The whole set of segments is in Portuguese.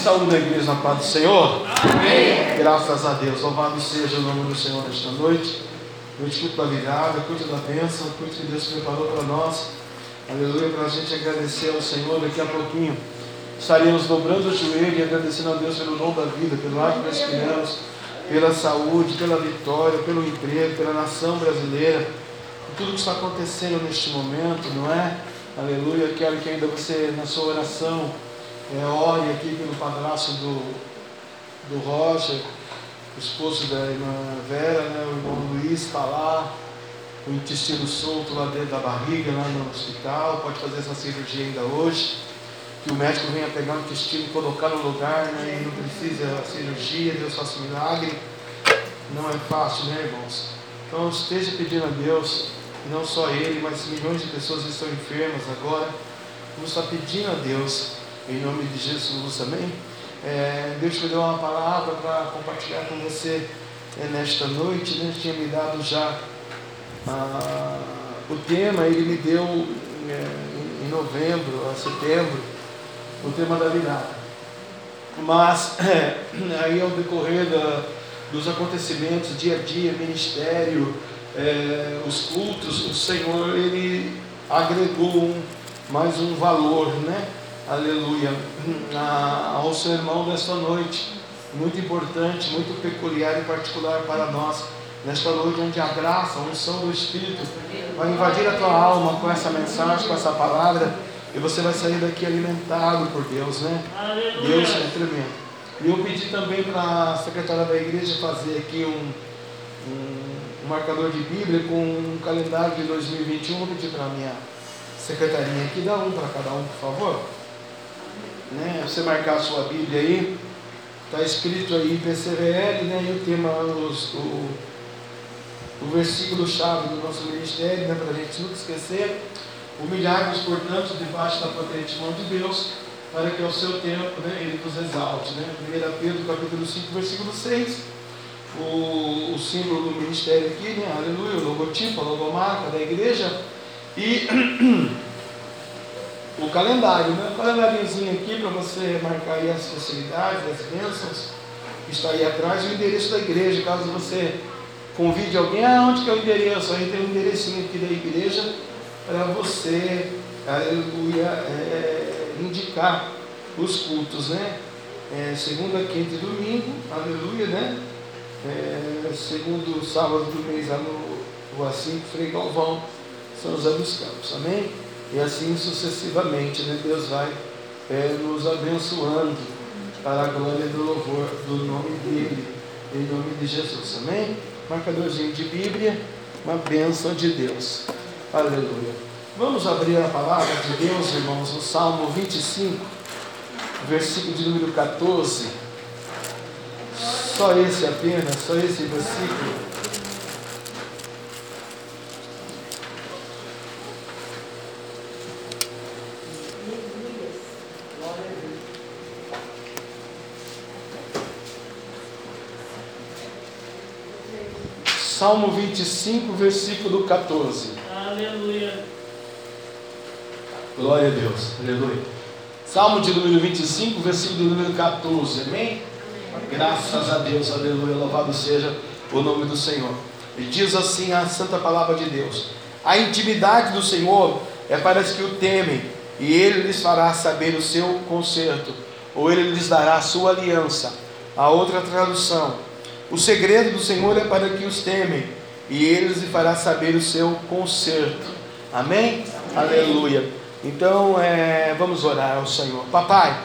saúde da igreja na paz do Senhor. Amém. Graças a Deus. Louvado seja o nome do Senhor nesta noite. Noite da virada, cuide da bênção, cuide que Deus preparou para nós. Aleluia, para a gente agradecer ao Senhor daqui a pouquinho. Estaremos dobrando o joelho e agradecendo a Deus pelo dom da vida, pelo ar que respiramos, pela saúde, pela vitória, pelo emprego, pela nação brasileira, por tudo que está acontecendo neste momento, não é? Aleluia, quero que ainda você, na sua oração, é, ore aqui pelo padrasto do, do Roger, o esposo da irmã Vera, né? o irmão Luiz está lá, o intestino solto lá dentro da barriga, lá no hospital, pode fazer essa cirurgia ainda hoje. Que o médico venha pegar o intestino e colocar no lugar, né? E não precisa a cirurgia, Deus faça um milagre. Não é fácil, né, irmãos? Então esteja pedindo a Deus, não só ele, mas milhões de pessoas estão enfermas agora. Vamos estar pedindo a Deus em nome de Jesus, amém? É, Deus me deu uma palavra para compartilhar com você é, nesta noite, né? tinha me dado já ah, o tema, ele me deu é, em novembro, a setembro, o tema da virada. Mas é, aí ao decorrer da, dos acontecimentos, dia a dia, ministério, é, os cultos, o Senhor ele agregou um, mais um valor, né? Aleluia, ao sermão desta noite, muito importante, muito peculiar e particular para nós, nesta noite onde a graça, a unção do Espírito vai invadir a tua alma com essa mensagem, com essa palavra, e você vai sair daqui alimentado por Deus, né? Aleluia. Deus é tremendo. E eu pedi também para a secretária da igreja fazer aqui um, um, um marcador de Bíblia com um calendário de 2021. Vou pedir para a minha secretarinha aqui, dá um para cada um, por favor. Né? Você marcar a sua Bíblia aí, está escrito aí PCVL, né? E o tema, os, o, o versículo-chave do nosso ministério, né? para a gente nunca esquecer. Humilhar-vos, portanto, debaixo da potente mão de Deus para que ao seu tempo né, ele nos exalte. Né? 1 Pedro capítulo 5, versículo 6, o, o símbolo do ministério aqui, né? aleluia, o logotipo, a logomarca da igreja, e o calendário, né? o calendáriozinho aqui para você marcar aí as facilidades, as bênçãos, está aí atrás, o endereço da igreja, caso você convide alguém, ah, onde que é o endereço? Aí tem um enderecinho aqui da igreja para você, aleluia, é, indicar os cultos, né? É, segunda, quinta e domingo, aleluia, né? É, segundo sábado do mês lá no Rua 5, Frei Galvão, São José dos Campos, amém? E assim sucessivamente, né? Deus vai é, nos abençoando para a glória do louvor do nome dele, em nome de Jesus, amém? Marcadorzinho de Bíblia, uma bênção de Deus, aleluia. Vamos abrir a palavra de Deus, irmãos, no Salmo 25, versículo de número 14. Só esse apenas, só esse versículo. Salmo 25, versículo 14. Aleluia. Glória a Deus. Aleluia. Salmo de número 25, versículo número 14. Amém? Amém? Graças a Deus. Aleluia. Louvado seja o nome do Senhor. E diz assim a santa palavra de Deus: A intimidade do Senhor é para os que o temem, e ele lhes fará saber o seu conserto, ou ele lhes dará a sua aliança. A outra tradução: O segredo do Senhor é para que os temem, e ele lhes fará saber o seu conserto. Amém? Amém. Aleluia. Então, é, vamos orar ao Senhor. Papai,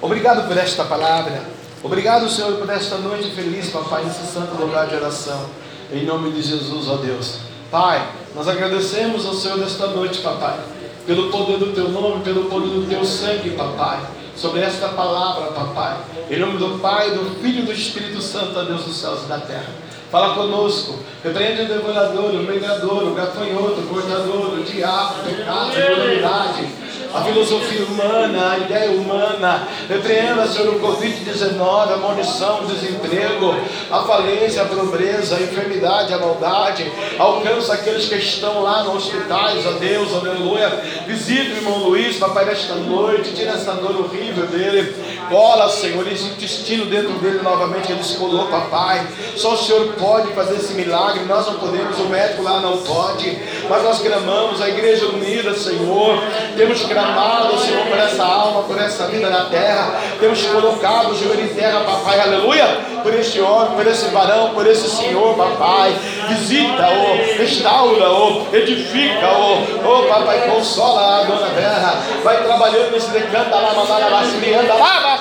obrigado por esta palavra. Obrigado, Senhor, por esta noite feliz, papai, nesse santo lugar de oração. Em nome de Jesus, ó Deus. Pai, nós agradecemos ao Senhor nesta noite, papai, pelo poder do teu nome, pelo poder do teu sangue, papai, sobre esta palavra, papai. Em nome do Pai, do Filho e do Espírito Santo, ó Deus dos céus e da terra. Fala conosco. Repreende o devorador, o pregador, o gafanhoto, o cortador, o diabo, o pecado, a imoralidade a filosofia humana, a ideia humana. Repreenda, Senhor, o Covid-19, a maldição, o desemprego, a falência, a pobreza, a enfermidade, a maldade. Alcança aqueles que estão lá nos hospitais, ó Deus, aleluia. Visita o irmão Luiz, papai, nesta noite, tira essa dor horrível dele. Cola, Senhor, esse intestino dentro dele novamente, ele se colou, papai. Só o Senhor pode fazer esse milagre, nós não podemos, o médico lá não pode. Mas nós clamamos, a igreja unida, Senhor. Temos que clamado, Senhor, por essa alma, por essa vida na terra. Temos colocado o joelho em terra, papai, aleluia, por este homem, por esse varão, por esse Senhor, papai. Visita-o, restaura-o, edifica-o, oh, papai, consola a dona Vera. Vai trabalhando nesse decanta lá, mandar lá, se anda lá,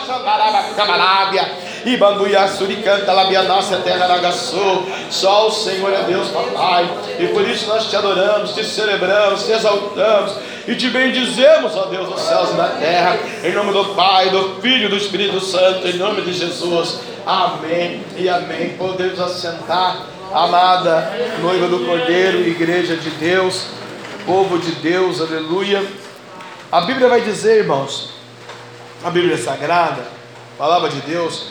camarabia e banduia suricanta, labianácia, terra nagaçou. Só o Senhor é Deus, papai. E por isso nós te adoramos, te celebramos, te exaltamos e te bendizemos, ó Deus, dos céus e da terra. Em nome do Pai, do Filho e do Espírito Santo, em nome de Jesus. Amém e amém. Podemos assentar, amada noiva do Cordeiro, igreja de Deus, povo de Deus, aleluia. A Bíblia vai dizer, irmãos, a Bíblia Sagrada, palavra de Deus,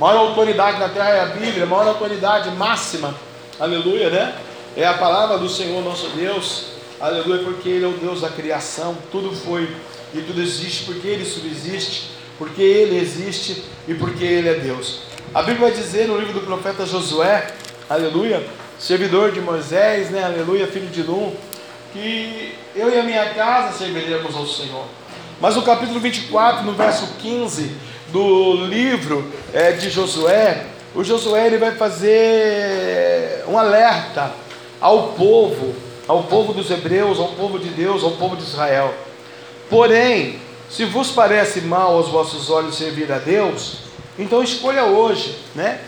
maior autoridade na terra é a Bíblia, maior autoridade máxima, aleluia, né? É a palavra do Senhor nosso Deus, aleluia, porque Ele é o Deus da criação, tudo foi e tudo existe porque Ele subsiste, porque Ele existe e porque Ele é Deus. A Bíblia vai dizer no livro do profeta Josué, aleluia, servidor de Moisés, né, aleluia, filho de Num, que eu e a minha casa serviremos ao Senhor. Mas no capítulo 24, no verso 15 do livro é, de Josué, o Josué ele vai fazer um alerta ao povo, ao povo dos hebreus, ao povo de Deus, ao povo de Israel. Porém, se vos parece mal aos vossos olhos servir a Deus, então escolha hoje, né?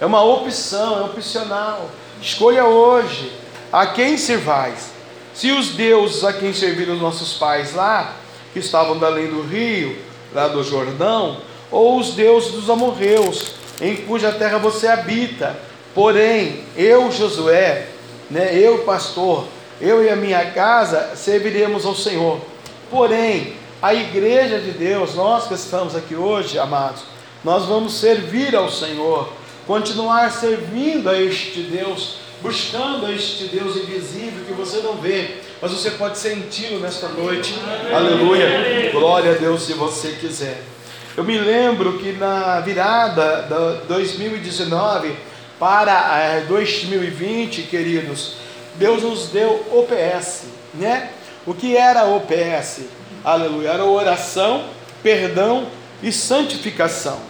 É uma opção, é opcional. Escolha hoje a quem servais. Se os deuses a quem serviram os nossos pais lá que estavam da além do rio, lá do Jordão, ou os deuses dos amorreus, em cuja terra você habita. Porém, eu, Josué, né, eu, pastor, eu e a minha casa serviremos ao Senhor. Porém, a igreja de Deus, nós que estamos aqui hoje, amados, nós vamos servir ao Senhor, continuar servindo a este Deus, buscando a este Deus invisível que você não vê, mas você pode senti-lo nesta noite. Aleluia. Glória a Deus se você quiser. Eu me lembro que na virada de 2019 para 2020, eh, queridos, Deus nos deu OPS, né? O que era OPS? Aleluia. Era oração, perdão e santificação.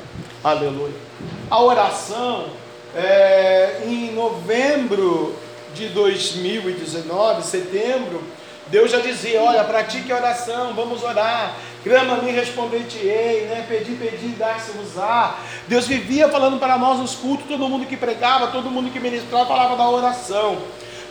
Aleluia. A oração, é, em novembro de 2019, setembro, Deus já dizia: Olha, pratique a oração, vamos orar. Clama-me, responder-te-ei, né? Pedi, pedi, dar-se-vos-á. Deus vivia falando para nós nos cultos, todo mundo que pregava, todo mundo que ministrava, falava da oração.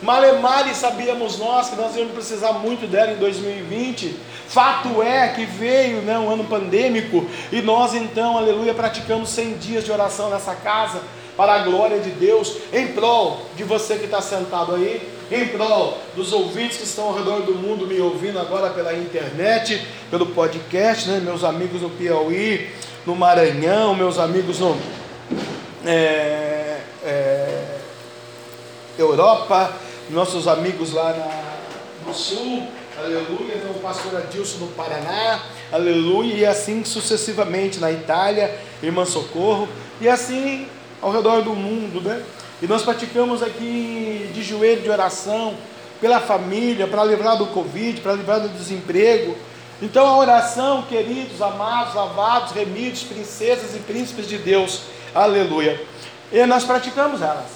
Malemare sabíamos nós que nós íamos precisar muito dela em 2020. Fato é que veio né, um ano pandêmico e nós então, aleluia, praticamos 100 dias de oração nessa casa para a glória de Deus, em prol de você que está sentado aí, em prol dos ouvintes que estão ao redor do mundo me ouvindo agora pela internet, pelo podcast, né? meus amigos no Piauí, no Maranhão, meus amigos no é, é, Europa, nossos amigos lá na, no Sul, aleluia, o pastor Adilson no Paraná, aleluia, e assim sucessivamente na Itália, irmã Socorro, e assim ao redor do mundo, né? E nós praticamos aqui de joelho de oração pela família, para livrar do Covid, para livrar do desemprego. Então a oração, queridos, amados, lavados, remidos, princesas e príncipes de Deus, aleluia. E nós praticamos elas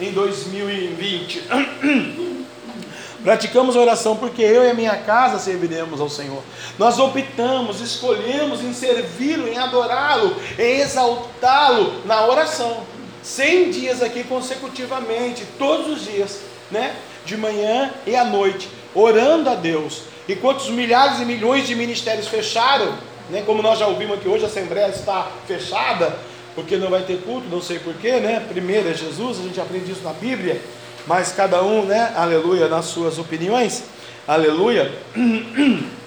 em 2020. Praticamos a oração porque eu e a minha casa serviremos ao Senhor. Nós optamos, escolhemos em servi-lo, em adorá-lo, em exaltá-lo na oração. 100 dias aqui consecutivamente, todos os dias, né? De manhã e à noite, orando a Deus. E quantos milhares e milhões de ministérios fecharam, né? Como nós já ouvimos aqui hoje, a Assembleia está fechada, porque não vai ter culto, não sei porquê, né? Primeiro é Jesus, a gente aprende isso na Bíblia, mas cada um, né? Aleluia, nas suas opiniões, aleluia.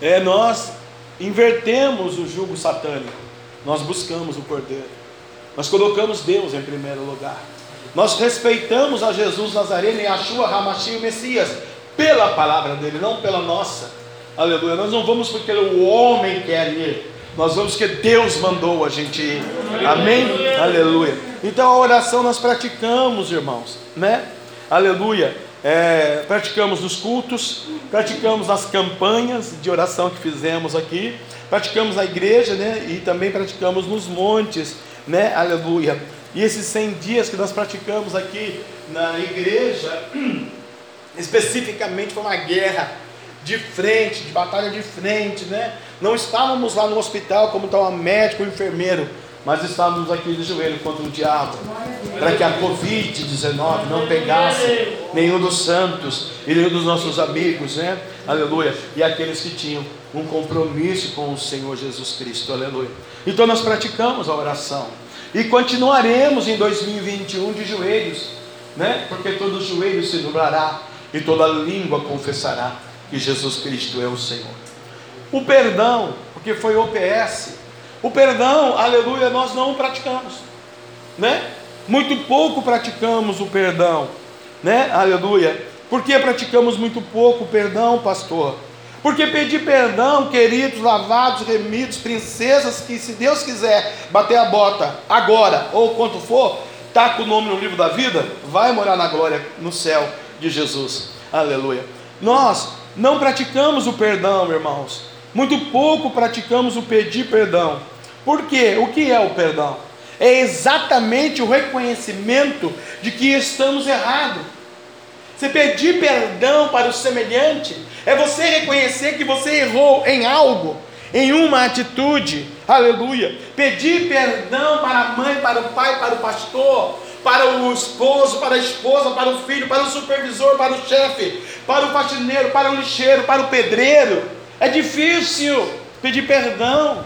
É, nós invertemos o jugo satânico, nós buscamos o Cordeiro. Nós colocamos Deus em primeiro lugar. Nós respeitamos a Jesus Nazareno e a Hamashi, o Messias, pela palavra dele, não pela nossa. Aleluia. Nós não vamos porque o homem quer ir. Nós vamos porque Deus mandou a gente ir. Amém? Aleluia. Então a oração nós praticamos, irmãos, né? Aleluia. É, praticamos nos cultos, praticamos nas campanhas de oração que fizemos aqui, praticamos na igreja, né? E também praticamos nos montes né? Aleluia. E esses 100 dias que nós praticamos aqui na igreja, especificamente foi uma guerra de frente, de batalha de frente, né? Não estávamos lá no hospital como estava médico, enfermeiro, mas estávamos aqui de joelho contra o diabo, para que a Covid-19 não pegasse nenhum dos santos e nenhum dos nossos amigos, né? Aleluia. E aqueles que tinham um compromisso com o Senhor Jesus Cristo, aleluia. Então nós praticamos a oração e continuaremos em 2021 de joelhos, né? Porque todo joelho se doblará e toda língua confessará que Jesus Cristo é o Senhor. O perdão, porque foi OPS, o perdão, aleluia, nós não praticamos, né? Muito pouco praticamos o perdão, né? Aleluia. Por que praticamos muito pouco o perdão, pastor? Porque pedir perdão, queridos, lavados, remidos, princesas, que se Deus quiser bater a bota agora ou quanto for, tá com o nome no livro da vida, vai morar na glória no céu de Jesus. Aleluia. Nós não praticamos o perdão, irmãos. Muito pouco praticamos o pedir perdão. Por quê? O que é o perdão? É exatamente o reconhecimento de que estamos errados. Você pedir perdão para o semelhante é você reconhecer que você errou em algo, em uma atitude. Aleluia. Pedir perdão para a mãe, para o pai, para o pastor, para o esposo, para a esposa, para o filho, para o supervisor, para o chefe, para o faxineiro, para o lixeiro, para o pedreiro. É difícil pedir perdão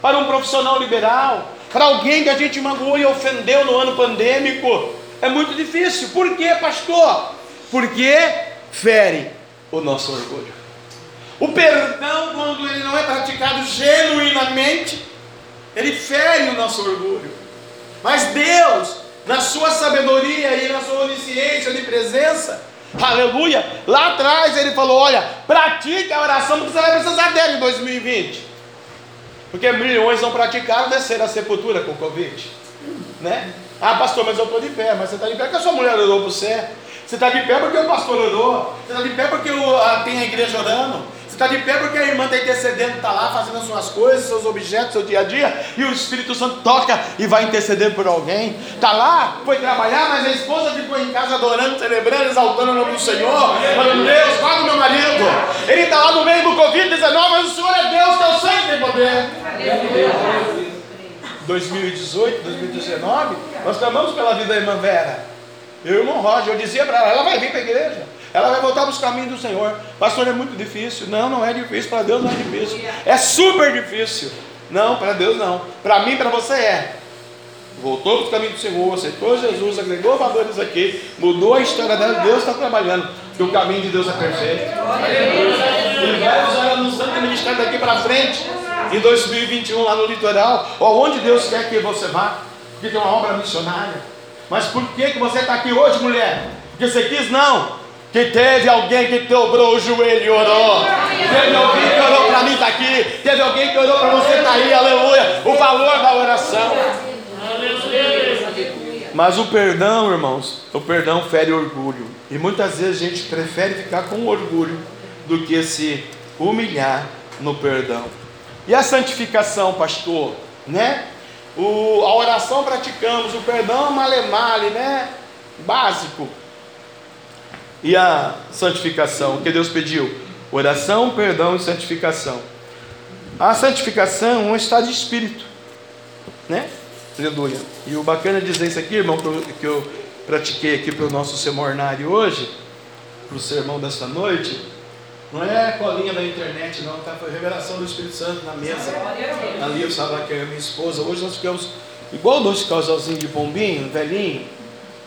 para um profissional liberal, para alguém que a gente magoou e ofendeu no ano pandêmico. É muito difícil. Por quê, pastor? Porque fere o nosso orgulho. O perdão, quando ele não é praticado genuinamente, ele fere o nosso orgulho. Mas Deus, na sua sabedoria e na sua onisciência de presença, aleluia, lá atrás ele falou: olha, pratique a oração, porque você vai precisar dela em 2020. Porque milhões não praticaram descer a sepultura com Covid. Né? Ah, pastor, mas eu estou de pé. Mas você está de pé porque a sua mulher orou para você. Você está de pé porque o pastor orou. Você está de pé porque o, a, tem a igreja orando. Você está de pé porque a irmã está intercedendo, está lá fazendo as suas coisas, seus objetos, seu dia a dia. E o Espírito Santo toca e vai interceder por alguém. Está lá, foi trabalhar, mas a esposa ficou em casa adorando, celebrando, exaltando o nome do Senhor. Falando, Deus, guarda o meu marido. Ele está lá no meio do Covid-19, mas o Senhor é Deus, teu sangue tem poder. 2018, 2019, nós clamamos pela vida da irmã Vera. Eu o irmão Roger, eu dizia para ela, ela vai vir para a igreja. Ela vai voltar para os caminhos do Senhor. Pastor, é muito difícil. Não, não é difícil. Para Deus não é difícil. É super difícil. Não, para Deus não. Para mim, para você é. Voltou para os caminhos do Senhor, aceitou Jesus, agregou valores aqui, mudou a história dela. Deus está trabalhando. Porque o caminho de Deus é perfeito. Ele vai usar no santo ministério daqui para frente. Em 2021, lá no litoral, ou onde Deus quer que você vá. Porque tem uma obra missionária. Mas por que, que você está aqui hoje, mulher? Porque você quis? Não. Que teve alguém que dobrou o joelho e orou. Teve alguém que orou para mim estar tá aqui. Teve alguém que orou para você estar tá aí. Aleluia. O valor da oração. Mas o perdão, irmãos, o perdão fere orgulho. E muitas vezes a gente prefere ficar com orgulho do que se humilhar no perdão. E a santificação, pastor, né? O, a oração praticamos, o perdão male-male, né? Básico. E a santificação, o que Deus pediu? Oração, perdão e santificação. A santificação é um estado de espírito, né? Aleluia. E o bacana de dizer isso aqui, irmão, que eu pratiquei aqui para o nosso semornário hoje, para o sermão desta noite, não é colinha da internet, não, tá? Foi revelação do Espírito Santo na mesa. Ali eu estava aqui, a minha esposa. Hoje nós ficamos igual dois casalzinhos de pombinho, velhinho.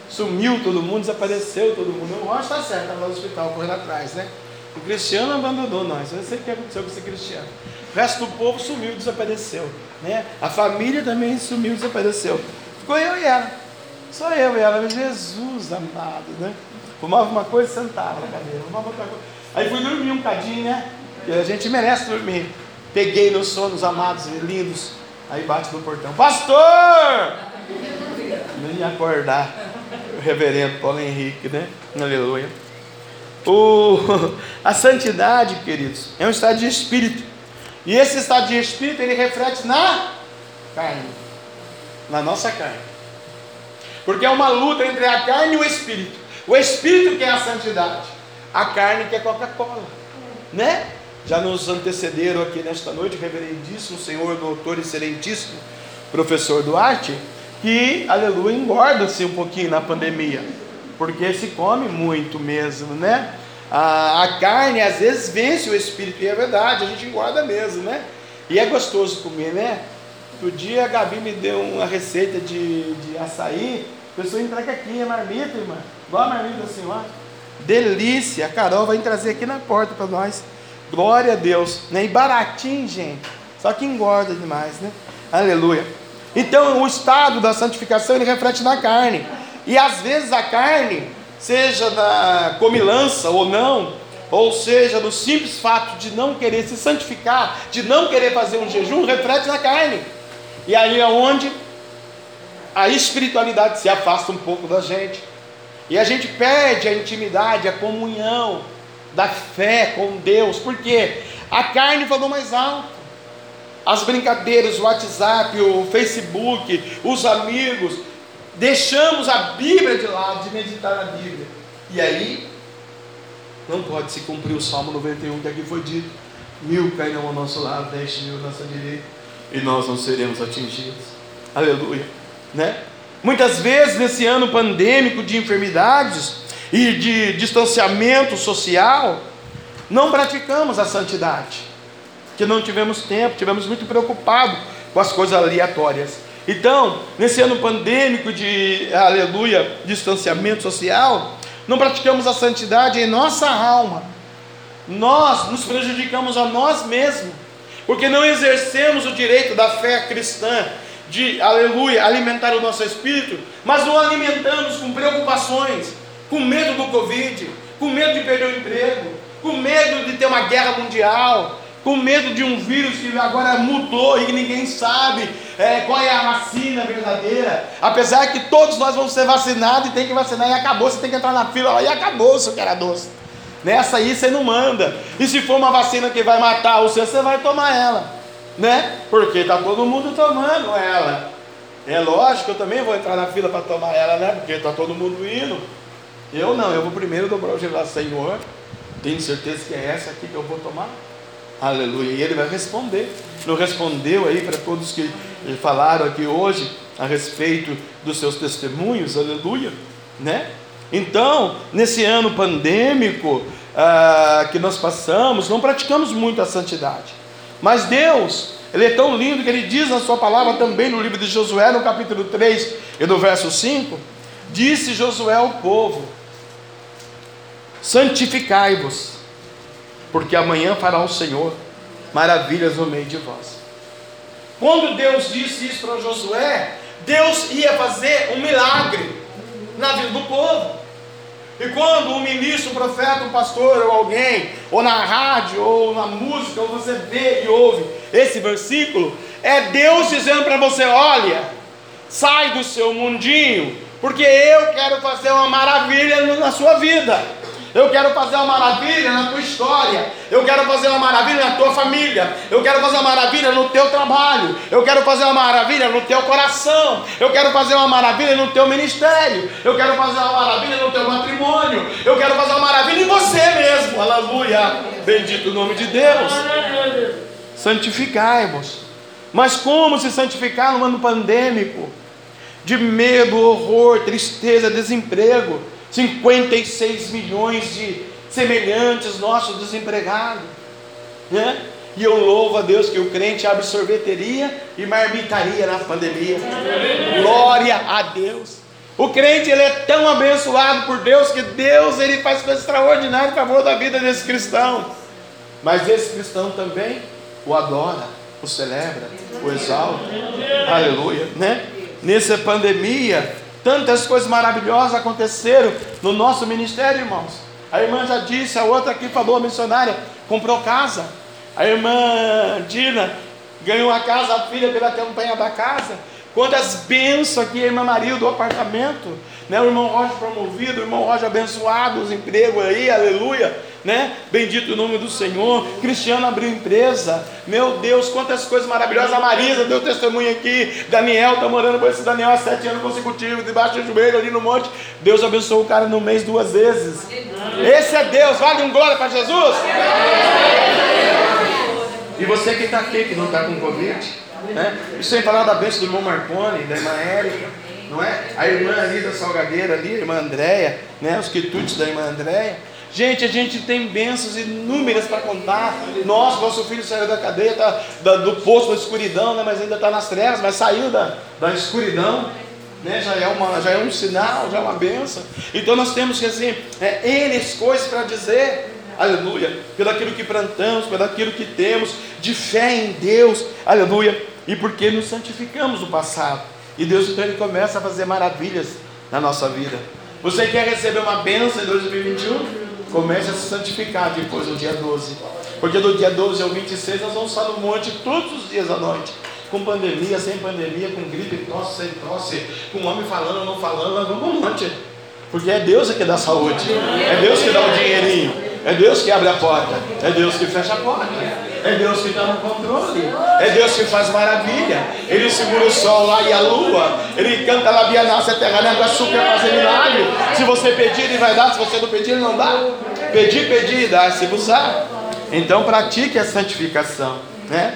Sumiu todo mundo, desapareceu todo mundo. O Rocha está certo, estava no hospital, correndo atrás, né? O Cristiano abandonou nós. Eu sei o que aconteceu com esse Cristiano. O resto do povo sumiu, desapareceu. Né? A família também sumiu, desapareceu. Ficou eu e ela. Só eu e ela. Jesus amado, né? Fumava uma coisa e sentava na cadeira. Fumava outra coisa. Aí fui dormir um bocadinho, né? Que a gente merece dormir. Peguei meus sonos amados e lindos. Aí bate no portão, pastor! Nem ia acordar. O reverendo Paulo Henrique, né? Aleluia. O, a santidade, queridos, é um estado de espírito. E esse estado de espírito, ele reflete na carne. Na nossa carne. Porque é uma luta entre a carne e o espírito. O espírito que é a santidade a carne que é Coca-Cola, né? Já nos antecederam aqui nesta noite, reverendíssimo Senhor, doutor excelentíssimo, professor Duarte, que, aleluia, engorda-se um pouquinho na pandemia, porque se come muito mesmo, né? A, a, carne às vezes vence o espírito, e é verdade, a gente engorda mesmo, né? E é gostoso comer, né? Outro dia a Gabi me deu uma receita de, de açaí, a pessoa entrega aqui, é marmita, irmã, igual a assim, ó. Delícia, a Carol vai trazer aqui na porta para nós. Glória a Deus, né? E baratinho, gente. Só que engorda demais, né? Aleluia. Então, o estado da santificação ele reflete na carne. E às vezes a carne, seja na comilança ou não, ou seja, no simples fato de não querer se santificar, de não querer fazer um jejum, reflete na carne. E aí é onde a espiritualidade se afasta um pouco da gente. E a gente perde a intimidade, a comunhão da fé com Deus, porque a carne falou mais alto as brincadeiras, o WhatsApp, o Facebook, os amigos, deixamos a Bíblia de lado, de meditar na Bíblia. E aí, não pode se cumprir o Salmo 91 que aqui foi dito: mil cairão ao nosso lado, dez mil à nossa direita, e nós não seremos atingidos. Aleluia, né? Muitas vezes nesse ano pandêmico de enfermidades e de distanciamento social, não praticamos a santidade que não tivemos tempo, tivemos muito preocupados com as coisas aleatórias. Então, nesse ano pandêmico de aleluia, distanciamento social, não praticamos a santidade em nossa alma. Nós nos prejudicamos a nós mesmos, porque não exercemos o direito da fé cristã de, aleluia, alimentar o nosso espírito, mas o alimentamos com preocupações, com medo do Covid, com medo de perder o emprego, com medo de ter uma guerra mundial, com medo de um vírus que agora mudou e que ninguém sabe é, qual é a vacina verdadeira. Apesar que todos nós vamos ser vacinados e tem que vacinar e acabou, você tem que entrar na fila e acabou, seu era doce. Nessa aí você não manda. E se for uma vacina que vai matar o seu, você vai tomar ela, né? Porque está todo mundo tomando ela. É lógico, eu também vou entrar na fila para tomar ela, né? Porque está todo mundo indo. Eu não, eu vou primeiro dobrar o gelo, Senhor. Tenho certeza que é essa aqui que eu vou tomar. Aleluia. E ele vai responder. Não respondeu aí para todos que falaram aqui hoje a respeito dos seus testemunhos, aleluia, né? Então, nesse ano pandêmico ah, que nós passamos, não praticamos muito a santidade. Mas Deus, Ele é tão lindo que Ele diz na Sua palavra também no livro de Josué, no capítulo 3 e no verso 5: Disse Josué ao povo: Santificai-vos porque amanhã fará o Senhor maravilhas no meio de vós. Quando Deus disse isso para Josué, Deus ia fazer um milagre na vida do povo. E quando um ministro, um profeta, um pastor ou alguém, ou na rádio, ou na música, ou você vê e ouve esse versículo, é Deus dizendo para você: olha, sai do seu mundinho, porque eu quero fazer uma maravilha na sua vida. Eu quero fazer uma maravilha na tua história. Eu quero fazer uma maravilha na tua família. Eu quero fazer uma maravilha no teu trabalho. Eu quero fazer uma maravilha no teu coração. Eu quero fazer uma maravilha no teu ministério. Eu quero fazer uma maravilha no teu matrimônio. Eu quero fazer uma maravilha em você mesmo. Aleluia. Bendito o nome de Deus. Santificai-vos. Mas como se santificar no ano pandêmico? De medo, horror, tristeza, desemprego 56 milhões de semelhantes nossos desempregados, né? E eu louvo a Deus que o crente abre sorveteria e marmitaria na pandemia. Glória a Deus. O crente ele é tão abençoado por Deus que Deus ele faz coisas extraordinárias em favor da vida desse cristão. Mas esse cristão também o adora, o celebra, o exalta. Aleluia, né? Nessa pandemia, Tantas coisas maravilhosas aconteceram no nosso ministério, irmãos. A irmã já disse, a outra aqui falou, a missionária, comprou casa. A irmã Dina ganhou a casa, a filha pela campanha da casa. Quantas bênçãos aqui, a irmã Maria do apartamento, né? o irmão Roger promovido, o irmão Roger abençoado, os empregos aí, aleluia né? Bendito o nome do Senhor. Cristiano abriu empresa. Meu Deus, quantas coisas maravilhosas. A Marisa deu testemunho aqui. Daniel está morando com esse Daniel há sete anos consecutivos, debaixo do joelho ali no monte. Deus abençoou o cara no mês duas vezes. Esse é Deus. Vale um glória para Jesus. E você que está aqui, que não está com Covid, Né? Sem falar da bênção do irmão Marconi, da irmã Érica, não é? A irmã ali da Salgadeira ali, a irmã Andréia, né? Os quitutes da irmã Andréia. Gente, a gente tem bênçãos inúmeras para contar. Nossa, nosso filho saiu da cadeia, tá, da, do poço da escuridão, né, mas ainda está nas trevas, mas saiu da, da escuridão. Né, já, é uma, já é um sinal, já é uma bênção. Então nós temos que assim, é, N coisas para dizer, aleluia, pelo aquilo que plantamos, pelo aquilo que temos, de fé em Deus, aleluia, e porque nos santificamos no passado. E Deus então ele começa a fazer maravilhas na nossa vida. Você quer receber uma bênção em 2021? Comece a se santificar depois do dia 12. Porque do dia 12 ao 26 nós vamos estar no monte todos os dias à noite. Com pandemia, sem pandemia, com gripe, tosse, sem tosse, com homem falando não falando, nós vamos no monte. Porque é Deus que dá saúde. É Deus que dá o dinheirinho. É Deus que abre a porta. É Deus que fecha a porta. É Deus que está no controle. É Deus que faz maravilha. Ele segura o sol lá e a lua. Ele canta lá via nasce terra, né? açúcar fazer milagre. Se você pedir, ele vai dar. Se você não pedir, ele não dá. Pedir, pedir dar, se usar. Então pratique a santificação, né?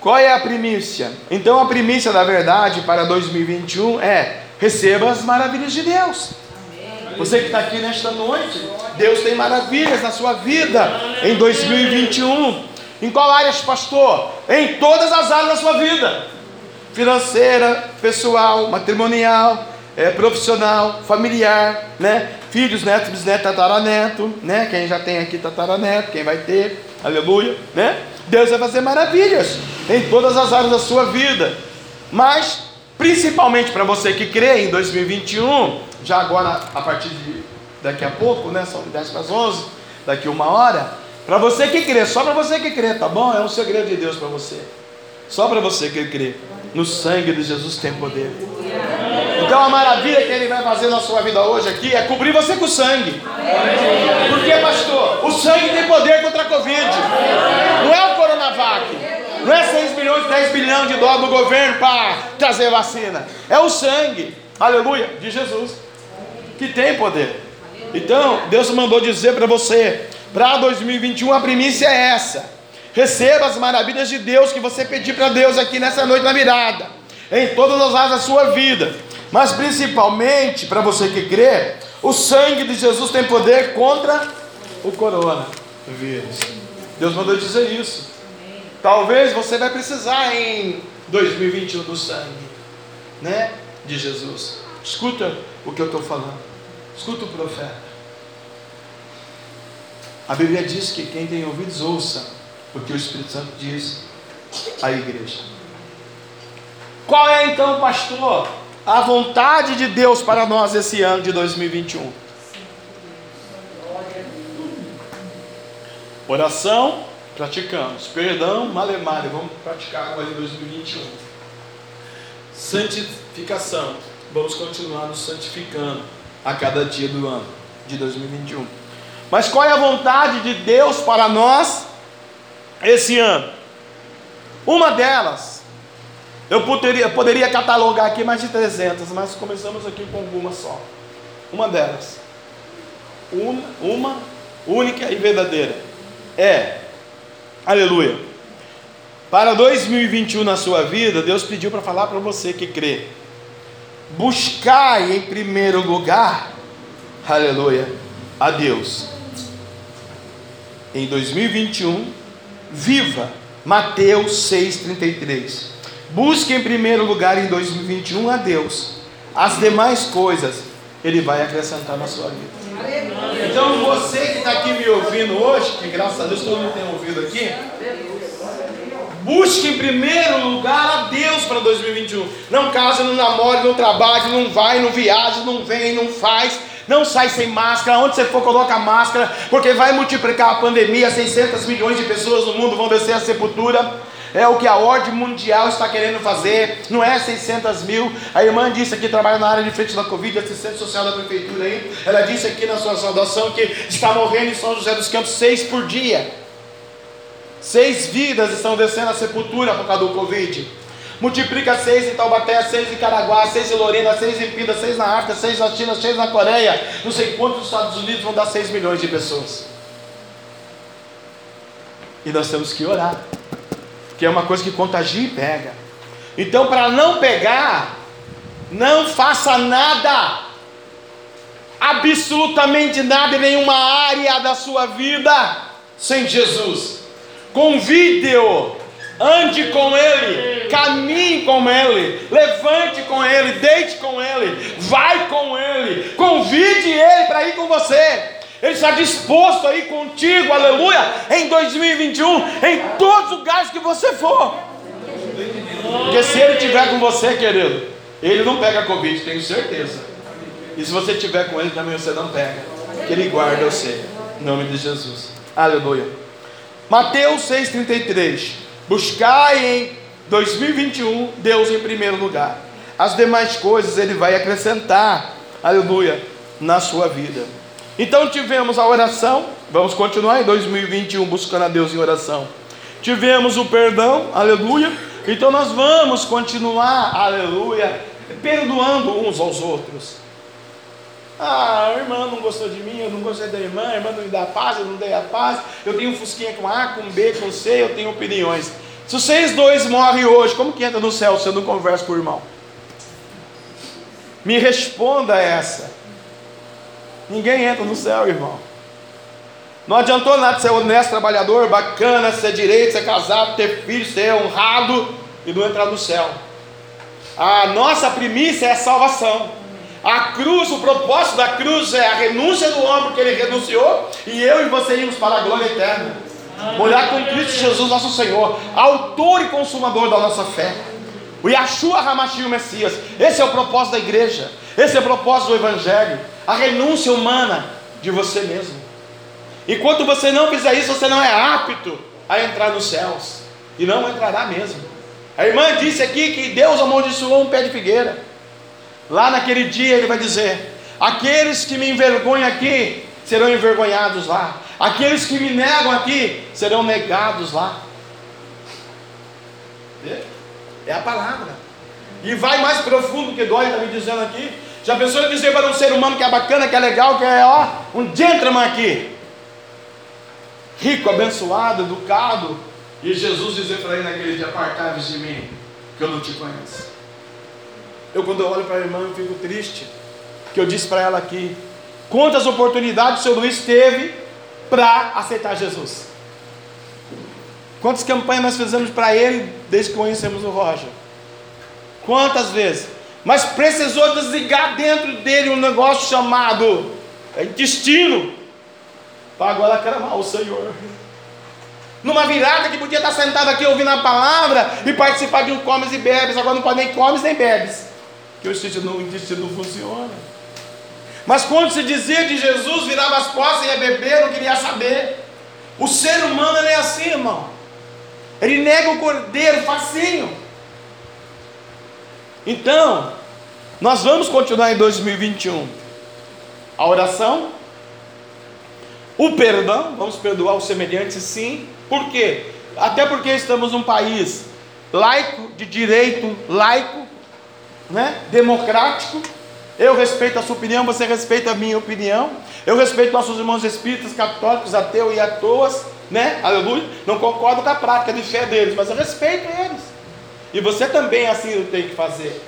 Qual é a primícia? Então a primícia da verdade para 2021 é receba as maravilhas de Deus. Você que está aqui nesta noite, Deus tem maravilhas na sua vida em 2021. Em qual área, pastor? Em todas as áreas da sua vida: financeira, pessoal, matrimonial, é, profissional, familiar, né? Filhos, netos, bisnetos, tataraneto, né? Quem já tem aqui tataraneto, quem vai ter, aleluia, né? Deus vai fazer maravilhas em todas as áreas da sua vida, mas principalmente para você que crê em 2021, já agora a partir de daqui a pouco, né? São 10 para as 11, daqui uma hora. Para você que crê, só para você que crê, tá bom? É um segredo de Deus para você. Só para você que crê. No sangue de Jesus tem poder. Então a maravilha que Ele vai fazer na sua vida hoje aqui é cobrir você com sangue. Por que, pastor? O sangue tem poder contra a Covid. Não é o Coronavac. Não é 6 milhões, 10 bilhões de dólares do governo para trazer vacina. É o sangue, aleluia, de Jesus. Que tem poder. Então, Deus mandou dizer para você, para 2021 a primícia é essa. Receba as maravilhas de Deus que você pedir para Deus aqui nessa noite na virada, em todas as áreas da sua vida, mas principalmente para você que crê, o sangue de Jesus tem poder contra o coronavírus. Deus mandou dizer isso. Talvez você vai precisar em 2021 do sangue, né, de Jesus. Escuta o que eu estou falando. Escuta o profeta. A Bíblia diz que quem tem ouvidos ouça o que o Espírito Santo diz à igreja. Qual é então, pastor, a vontade de Deus para nós esse ano de 2021? Oração, praticamos. Perdão, malemale, vamos praticar agora em 2021. Santificação, vamos continuar nos santificando a cada dia do ano de 2021. Mas qual é a vontade de Deus para nós esse ano? Uma delas, eu poderia, poderia catalogar aqui mais de 300, mas começamos aqui com uma só. Uma delas, uma, uma única e verdadeira, é, aleluia, para 2021 na sua vida, Deus pediu para falar para você que crê buscai em primeiro lugar, aleluia, a Deus. Em 2021, viva Mateus 6,33. Busque em primeiro lugar em 2021 a Deus. As demais coisas Ele vai acrescentar na sua vida. Então você que está aqui me ouvindo hoje, que graças a Deus todo mundo tem ouvido aqui, Busque em primeiro lugar a Deus para 2021. Não case, não namore, não trabalhe, não vai, não viaje, não vem, não faz. Não sai sem máscara, onde você for coloca máscara, porque vai multiplicar a pandemia, 600 milhões de pessoas no mundo vão descer a sepultura. É o que a ordem mundial está querendo fazer, não é 600 mil. A irmã disse aqui, trabalha na área de frente da Covid, assistente social da prefeitura aí. Ela disse aqui na sua saudação que está morrendo em São José dos Campos seis por dia. Seis vidas estão descendo à sepultura por causa do Covid. Multiplica seis em Taubaté, seis em Caraguá, seis em Lorena, seis em Pinda, seis na África, seis na China, seis na Coreia. Não sei quantos Estados Unidos vão dar seis milhões de pessoas. E nós temos que orar. Porque é uma coisa que contagia e pega. Então, para não pegar, não faça nada, absolutamente nada em nenhuma área da sua vida sem Jesus. Convide-o, ande com ele, caminhe com ele, levante com ele, deite com ele, vai com ele, convide ele para ir com você. Ele está disposto a ir contigo, aleluia, em 2021, em todos os lugares que você for. Porque se ele estiver com você, querido, ele não pega Covid, tenho certeza. E se você estiver com ele também, você não pega. Que ele guarda você. Em nome de Jesus. Aleluia. Mateus 6,33. Buscai em 2021 Deus em primeiro lugar. As demais coisas ele vai acrescentar. Aleluia. Na sua vida. Então tivemos a oração. Vamos continuar em 2021 buscando a Deus em oração. Tivemos o perdão. Aleluia. Então nós vamos continuar. Aleluia perdoando uns aos outros. Ah, a irmã não gostou de mim, eu não gostei da irmã, a irmã não me dá paz, eu não dei a paz, eu tenho fusquinha com A, com B, com C, eu tenho opiniões. Se vocês dois morrem hoje, como que entra no céu se eu não converso com o irmão? Me responda essa. Ninguém entra no céu, irmão. Não adiantou nada ser honesto, trabalhador, bacana, ser direito, ser casado, ter filho, ser honrado e não entrar no céu. A nossa primícia é a salvação. A cruz, o propósito da cruz é a renúncia do homem que ele renunciou, e eu e você irmos para a glória eterna. Morar com Cristo Jesus, nosso Senhor, autor e consumador da nossa fé. O Yahshua Hamashim, o Messias. Esse é o propósito da igreja. Esse é o propósito do Evangelho. A renúncia humana de você mesmo. Enquanto você não fizer isso, você não é apto a entrar nos céus. E não entrará mesmo. A irmã disse aqui que Deus amaldiçoou um pé de figueira. Lá naquele dia ele vai dizer: Aqueles que me envergonham aqui serão envergonhados lá. Aqueles que me negam aqui serão negados lá. É a palavra. E vai mais profundo que dói, está me dizendo aqui. Já pensou em dizer para um ser humano que é bacana, que é legal, que é ó, um gentleman aqui? Rico, abençoado, educado, e Jesus dizer para ele naquele dia: Apartai-vos de mim, que eu não te conheço. Eu, quando eu olho para a irmã, eu fico triste, que eu disse para ela aqui: quantas oportunidades o seu Luiz teve para aceitar Jesus? Quantas campanhas nós fizemos para ele desde que conhecemos o Roger? Quantas vezes? Mas precisou desligar dentro dele um negócio chamado intestino, para agora clamar o Senhor numa virada que podia estar sentado aqui ouvindo a palavra e participar de um comes e bebes, agora não pode nem comes nem bebes, que o intestino, o intestino não funciona. Mas quando se dizia de Jesus, virava as costas e ia beber, não queria saber. O ser humano é assim, irmão. Ele nega o cordeiro facinho. Então, nós vamos continuar em 2021. A oração, o perdão, vamos perdoar os semelhantes, sim. Por quê? Até porque estamos num país laico, de direito laico, né? democrático. Eu respeito a sua opinião, você respeita a minha opinião. Eu respeito nossos irmãos espíritas, católicos, ateus e atoas, né? Aleluia. Não concordo com a prática de fé deles, mas eu respeito eles. E você também assim tem que fazer.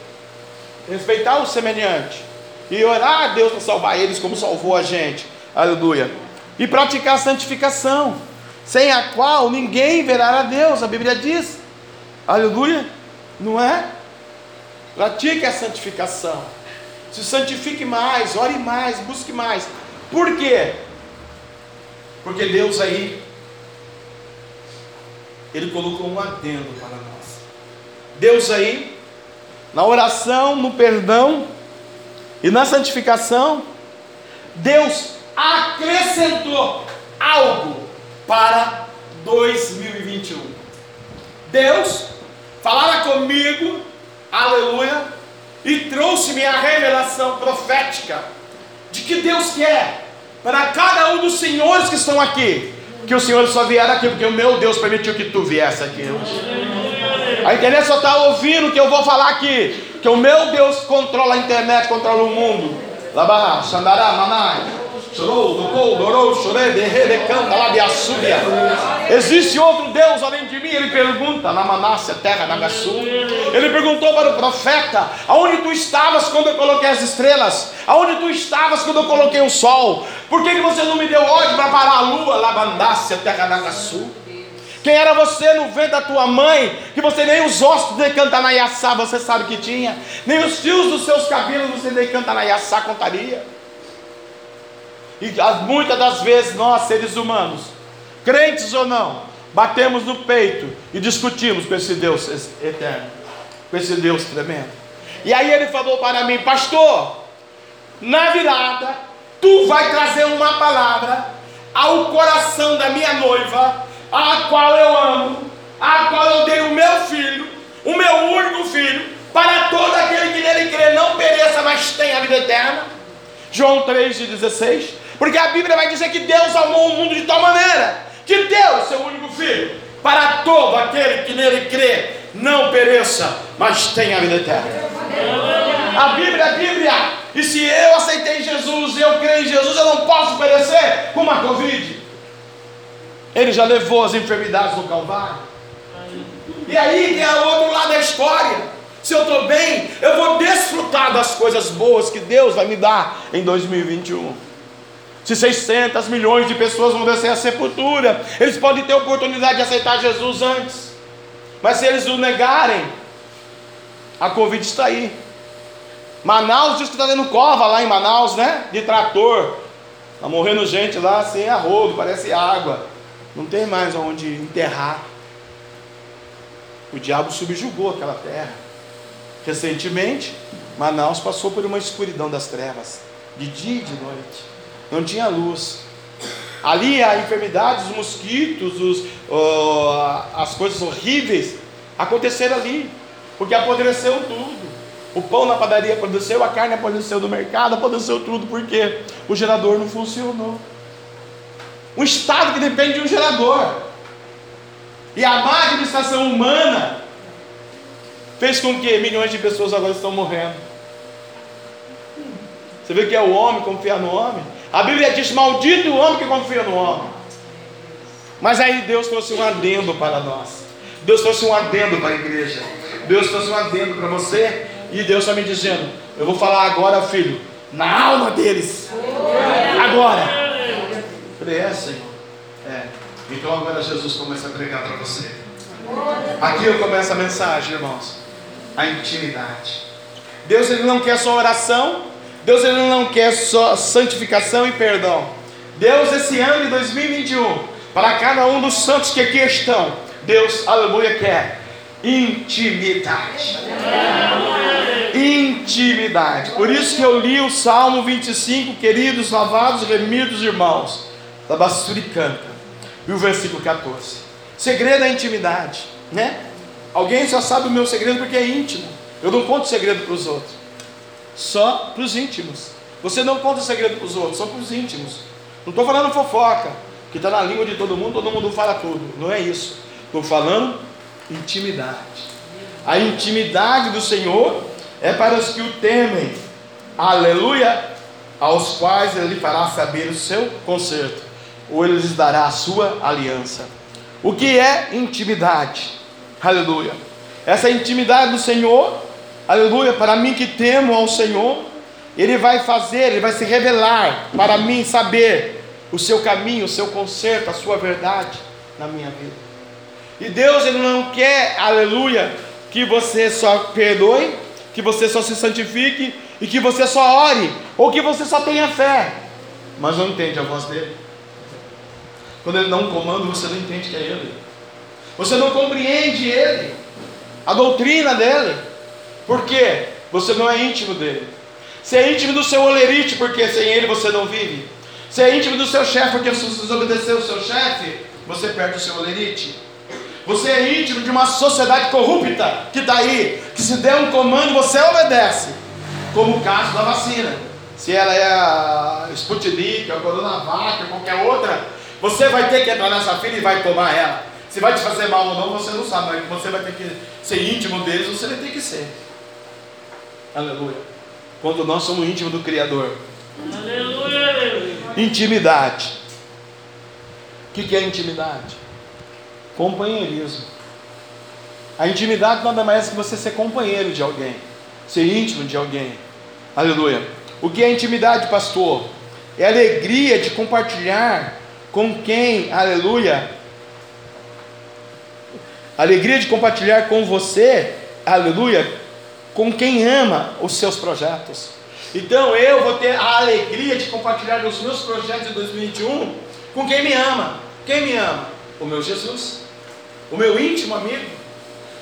Respeitar o semelhante. E orar a Deus para salvar eles como salvou a gente. Aleluia. E praticar a santificação sem a qual ninguém verá a Deus, a Bíblia diz. Aleluia, não é? Pratique a santificação. Se santifique mais, ore mais, busque mais. Por quê? Porque Deus aí, Ele colocou um adendo para nós. Deus aí, na oração, no perdão e na santificação, Deus acrescentou algo para 2021. Deus falara comigo, aleluia, e trouxe-me a revelação profética de que Deus quer para cada um dos senhores que estão aqui. Que os senhores só vieram aqui porque o meu Deus permitiu que tu viesse aqui. A internet só está ouvindo o que eu vou falar aqui. Que o meu Deus controla a internet, controla o mundo. Labarra, Xandará, Manai, Chorou, Existe outro Deus além de mim? Ele pergunta na Manácia, terra da Sul. Ele perguntou para o profeta: Aonde tu estavas quando eu coloquei as estrelas? Aonde tu estavas quando eu coloquei o sol? Por que, que você não me deu ordem para parar a lua? Labandácia, terra da Sul. Quem era você no ventre da tua mãe, que você nem os ossos de Cantanaiaçá você sabe que tinha, nem os fios dos seus cabelos você nem Cantanaiaçá contaria. E muitas das vezes nós, seres humanos, crentes ou não, batemos no peito e discutimos com esse Deus eterno, com esse Deus tremendo. E aí ele falou para mim, pastor, na virada, tu vai trazer uma palavra ao coração da minha noiva a qual eu amo, a qual eu dei o meu filho, o meu único filho, para todo aquele que nele crê, não pereça, mas tenha a vida eterna. João 3,16. Porque a Bíblia vai dizer que Deus amou o mundo de tal maneira que deu seu único filho, para todo aquele que nele crê, não pereça, mas tenha a vida eterna. A Bíblia é a Bíblia. E se eu aceitei Jesus e eu creio em Jesus, eu não posso perecer com uma Covid. Ele já levou as enfermidades no Calvário. E aí tem o outro lado da história. Se eu estou bem, eu vou desfrutar das coisas boas que Deus vai me dar em 2021. Se 600 milhões de pessoas vão descer a sepultura, eles podem ter oportunidade de aceitar Jesus antes. Mas se eles o negarem, a Covid está aí. Manaus diz que está dando cova lá em Manaus, né? De trator. Está morrendo gente lá sem arrodo, parece água. Não tem mais onde enterrar. O diabo subjugou aquela terra. Recentemente, Manaus passou por uma escuridão das trevas, de dia e de noite. Não tinha luz. Ali a enfermidade, os mosquitos, os, as coisas horríveis aconteceram ali, porque apodreceu tudo. O pão na padaria apodreceu, a carne apodreceu no mercado, apodreceu tudo, porque o gerador não funcionou. Um estado que depende de um gerador. E a má administração humana fez com que milhões de pessoas agora estão morrendo. Você vê que é o homem confiar no homem? A Bíblia diz: Maldito o homem que confia no homem. Mas aí Deus trouxe um adendo para nós. Deus trouxe um adendo para a igreja. Deus trouxe um adendo para você. E Deus está me dizendo: Eu vou falar agora, filho, na alma deles. Agora. É, Senhor. É. Então agora Jesus começa a pregar para você. Aqui eu começo a mensagem, irmãos. A intimidade. Deus ele não quer só oração. Deus ele não quer só santificação e perdão. Deus esse ano de 2021, para cada um dos santos que aqui estão, Deus, aleluia, quer intimidade. Intimidade. Por isso que eu li o Salmo 25, queridos, lavados, remidos irmãos da Bassuricanta. E o versículo 14. Segredo é intimidade, né? Alguém só sabe o meu segredo porque é íntimo. Eu não conto segredo para os outros. Só para os íntimos. Você não conta segredo para os outros, só para os íntimos. Não estou falando fofoca, que está na língua de todo mundo, todo mundo fala tudo. Não é isso. Estou falando intimidade. A intimidade do Senhor é para os que o temem. Aleluia! Aos quais ele fará saber o seu conserto ou ele lhes dará a sua aliança. O que é intimidade? Aleluia. Essa intimidade do Senhor, aleluia, para mim que temo ao Senhor, Ele vai fazer, Ele vai se revelar para mim saber o seu caminho, o seu conserto, a sua verdade na minha vida. E Deus, Ele não quer, aleluia, que você só perdoe, que você só se santifique e que você só ore, ou que você só tenha fé, mas não entende a voz dele. Quando ele dá um comando, você não entende que é ele. Você não compreende ele, a doutrina dele. Por quê? Você não é íntimo dele. Você é íntimo do seu olerite, porque sem ele você não vive. Você é íntimo do seu chefe, porque se você desobedecer o seu chefe, você perde o seu olerite. Você é íntimo de uma sociedade corrupta que está aí, que se der um comando você obedece, como o caso da vacina. Se ela é a Sputnik, a Coronavac, qualquer outra, você vai ter que entrar nessa fila e vai tomar ela. Se vai te fazer mal ou não, você não sabe, mas você vai ter que ser íntimo deles, você vai ter que ser. Aleluia. Quando nós somos íntimos do Criador. Aleluia. Intimidade. O que é intimidade? Companheirismo. A intimidade nada mais é que você ser companheiro de alguém, ser íntimo de alguém. Aleluia. O que é intimidade, pastor? É alegria de compartilhar com quem, aleluia. Alegria de compartilhar com você, aleluia, com quem ama os seus projetos. Então eu vou ter a alegria de compartilhar os meus projetos de 2021 com quem me ama. Quem me ama? O meu Jesus, o meu íntimo amigo,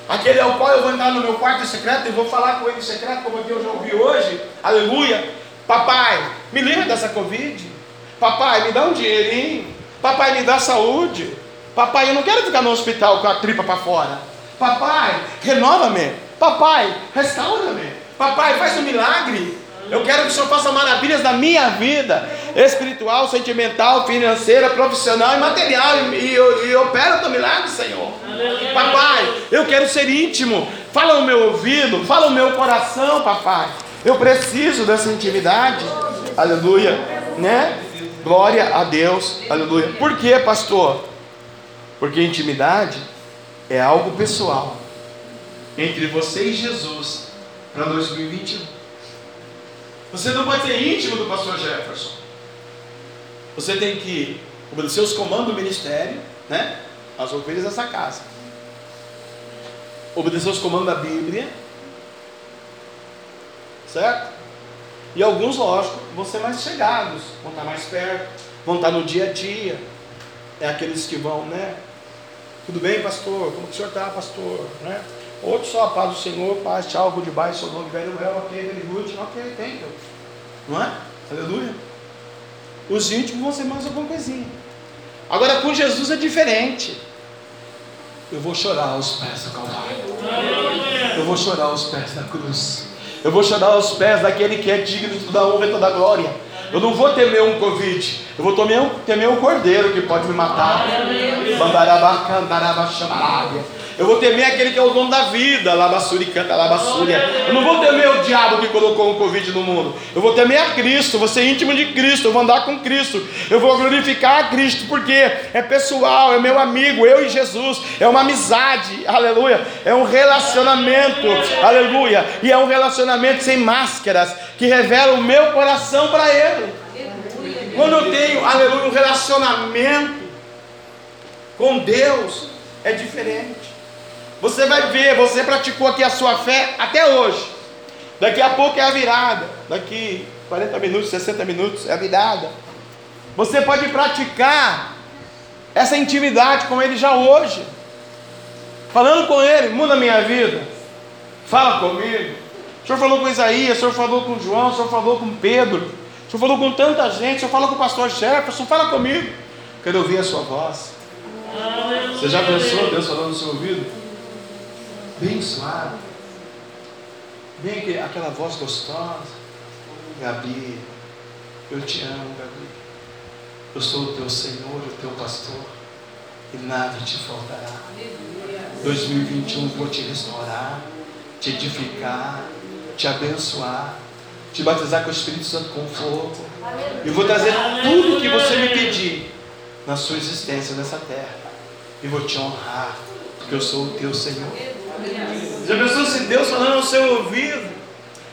aquele ao qual eu vou entrar no meu quarto secreto e vou falar com ele secreto, como eu já ouvi hoje. Aleluia. Papai, me livra dessa Covid. Papai, me dá um dinheirinho. Papai, me dá saúde. Papai, eu não quero ficar no hospital com a tripa para fora. Papai, renova-me. Papai, restaura-me. Papai, faz um milagre. Eu quero que o Senhor faça maravilhas na minha vida, espiritual, sentimental, financeira, profissional e material. E, e, e opera o teu milagre, Senhor. Papai, eu quero ser íntimo. Fala no meu ouvido, fala no meu coração, papai. Eu preciso dessa intimidade. Aleluia. Né? Glória a Deus. Aleluia. Por quê, pastor? Porque intimidade é algo pessoal entre você e Jesus para 2021. Você não pode ser íntimo do pastor Jefferson. Você tem que obedecer os comandos do ministério, né? As ovelhas dessa casa. Obedecer os comandos da Bíblia. Certo? E alguns, lógico, vão ser mais chegados, vão estar mais perto, vão estar no dia a dia. É aqueles que vão, né? Tudo bem, pastor? Como que o senhor está, pastor? Né? Outros só a paz do Senhor, paz, tchau, goodbye, so long, very well, ok, very good, ok, thank you. Não é? Aleluia. Os íntimos vão ser mais alguma coisinha. Agora com Jesus é diferente. Eu vou chorar aos pés do Calvário. Eu vou chorar aos pés da cruz. Eu vou chorar aos pés daquele que é digno de toda honra e toda glória. Eu não vou temer um Covid. Eu vou temer um, temer um cordeiro que pode me matar. Eu vou temer aquele que é o dono da vida, Labassuri canta Labassúria. Eu não vou temer o diabo que colocou o Covid no mundo. Eu vou temer a Cristo, vou ser íntimo de Cristo, eu vou andar com Cristo. Eu vou glorificar a Cristo, porque é pessoal, é meu amigo, eu e Jesus. É uma amizade, aleluia. É um relacionamento, aleluia. E é um relacionamento sem máscaras, que revela o meu coração para Ele. Quando eu tenho, aleluia, um relacionamento com Deus, é diferente. Você vai ver, você praticou aqui a sua fé até hoje. Daqui a pouco é a virada. Daqui 40 minutos, 60 minutos é a virada. Você pode praticar essa intimidade com Ele já hoje. Falando com Ele, muda a minha vida. Fala comigo. O Senhor falou com Isaías, o Senhor falou com João, o Senhor falou com Pedro, o Senhor falou com tanta gente, o Senhor falou com o pastor Jefferson, fala comigo. Quero ouvir a sua voz. Você já pensou Deus falando no seu ouvido? Bem suave, bem aquela voz gostosa. Gabi, eu te amo, Gabi. Eu sou o teu Senhor, o teu pastor, e nada te faltará. 2021 vou te restaurar, te edificar, te abençoar, te batizar com o Espírito Santo com fogo. E vou trazer tudo o que você me pedir na sua existência nessa terra. E vou te honrar, porque eu sou o teu Senhor. Já pensou se Deus falando no seu ouvido?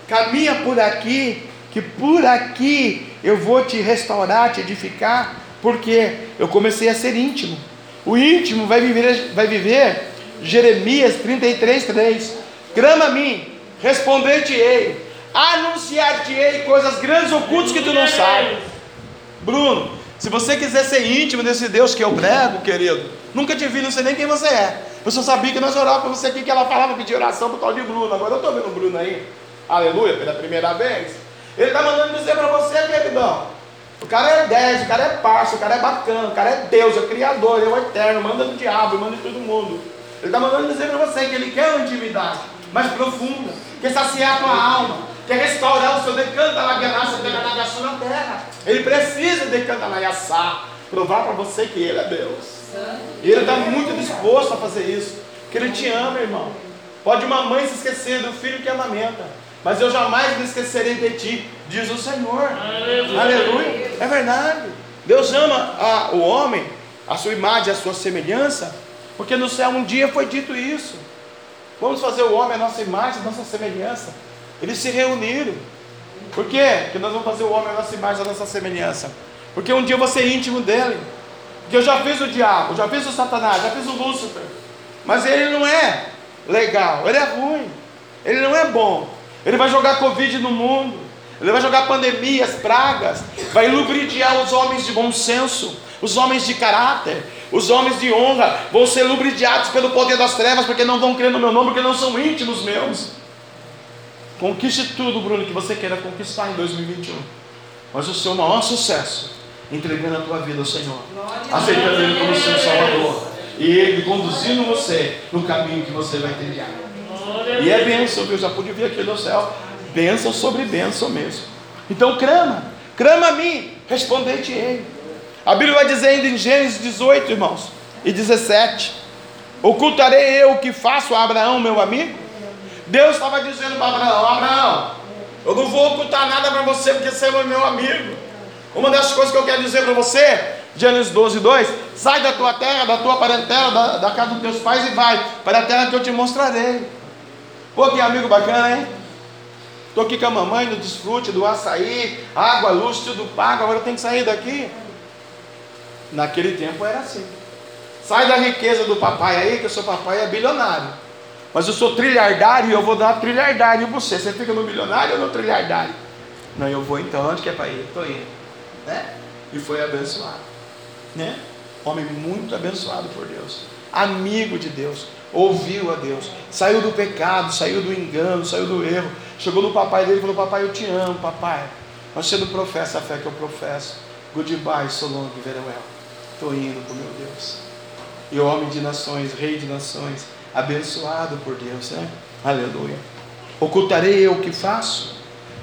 Caminha por aqui, que por aqui eu vou te restaurar, te edificar, porque eu comecei a ser íntimo. O íntimo vai viver, vai viver Jeremias 33, 3. Grama a mim, responder-te-ei, anunciar-te-ei coisas grandes ocultas que tu não sabes. Bruno, se você quiser ser íntimo desse Deus que eu prego, querido, nunca te vi, não sei nem quem você é. Eu só sabia que nós orávamos para você aqui, que ela falava pedir oração para o tal de Bruno. Agora eu estou vendo o Bruno aí. Aleluia, pela primeira vez. Ele está mandando dizer para você, queridão. O cara é 10, o cara é parça, o cara é bacana, o cara é Deus, é Criador, ele é o eterno, manda no diabo, manda em todo mundo. Ele está mandando dizer para você que ele quer uma intimidade mais profunda, quer saciar a tua alma, quer restaurar o seu decanta lá na terra. Ele precisa decantar na provar para você que ele é Deus. E ele está muito disposto a fazer isso. Porque ele te ama, irmão. Pode uma mãe se esquecer do filho que amamenta. Mas eu jamais me esquecerei de ti, diz o Senhor. Aleluia. Aleluia. É verdade. Deus ama a, o homem, a sua imagem, a sua semelhança, porque no céu um dia foi dito isso. Vamos fazer o homem a nossa imagem, a nossa semelhança. Eles se reuniram. Por quê? Porque nós vamos fazer o homem a nossa imagem, a nossa semelhança. Porque um dia vou ser íntimo dele. Porque eu já fiz o diabo, já fiz o Satanás, já fiz o Lúcifer. Mas ele não é legal, ele é ruim, ele não é bom. Ele vai jogar Covid no mundo, ele vai jogar pandemias, pragas, vai lubridiar os homens de bom senso, os homens de caráter, os homens de honra, vão ser lubridiados pelo poder das trevas, porque não vão crer no meu nome, porque não são íntimos meus. Conquiste tudo, Bruno, que você queira conquistar em 2021. Mas o seu maior sucesso entregando a tua vida ao Senhor, aceitando Ele como seu Salvador, e Ele conduzindo você no caminho que você vai trilhar. E é bênção, viu? Já pude vir aqui no céu, bênção sobre bênção mesmo. Então crama, crama a mim, respondei-te Ele. A Bíblia vai dizer ainda em Gênesis 18, irmãos, e 17: Ocultarei eu o que faço a Abraão, meu amigo? Deus estava dizendo para Abraão: Abraão, eu não vou ocultar nada para você, porque você é meu amigo. Uma das coisas que eu quero dizer para você, Gênesis 12, 2: sai da tua terra, da tua parentela, da, da, casa dos teus pais e vai para a terra que eu te mostrarei. Pô, que amigo bacana, hein? Estou aqui com a mamãe no desfrute do açaí, água, luz, tudo pago, agora eu tenho que sair daqui. Naquele tempo era assim. Sai da riqueza do papai aí, que o seu papai é bilionário. Mas eu sou trilhardário e eu vou dar trilhardário em você. Você fica no bilionário ou no trilhardário? Não, eu vou então. Onde que é para ir? Estou indo né? E foi abençoado, né? Homem muito abençoado por Deus, amigo de Deus, ouviu a Deus, saiu do pecado, saiu do engano, saiu do erro, chegou no papai dele e falou: Papai, eu te amo, papai. Mas você não professa a fé que eu professo. Goodbye, Solong Veruel. Estou indo com meu Deus. E homem de nações, rei de nações, abençoado por Deus, né? Aleluia. Ocultarei eu o que faço?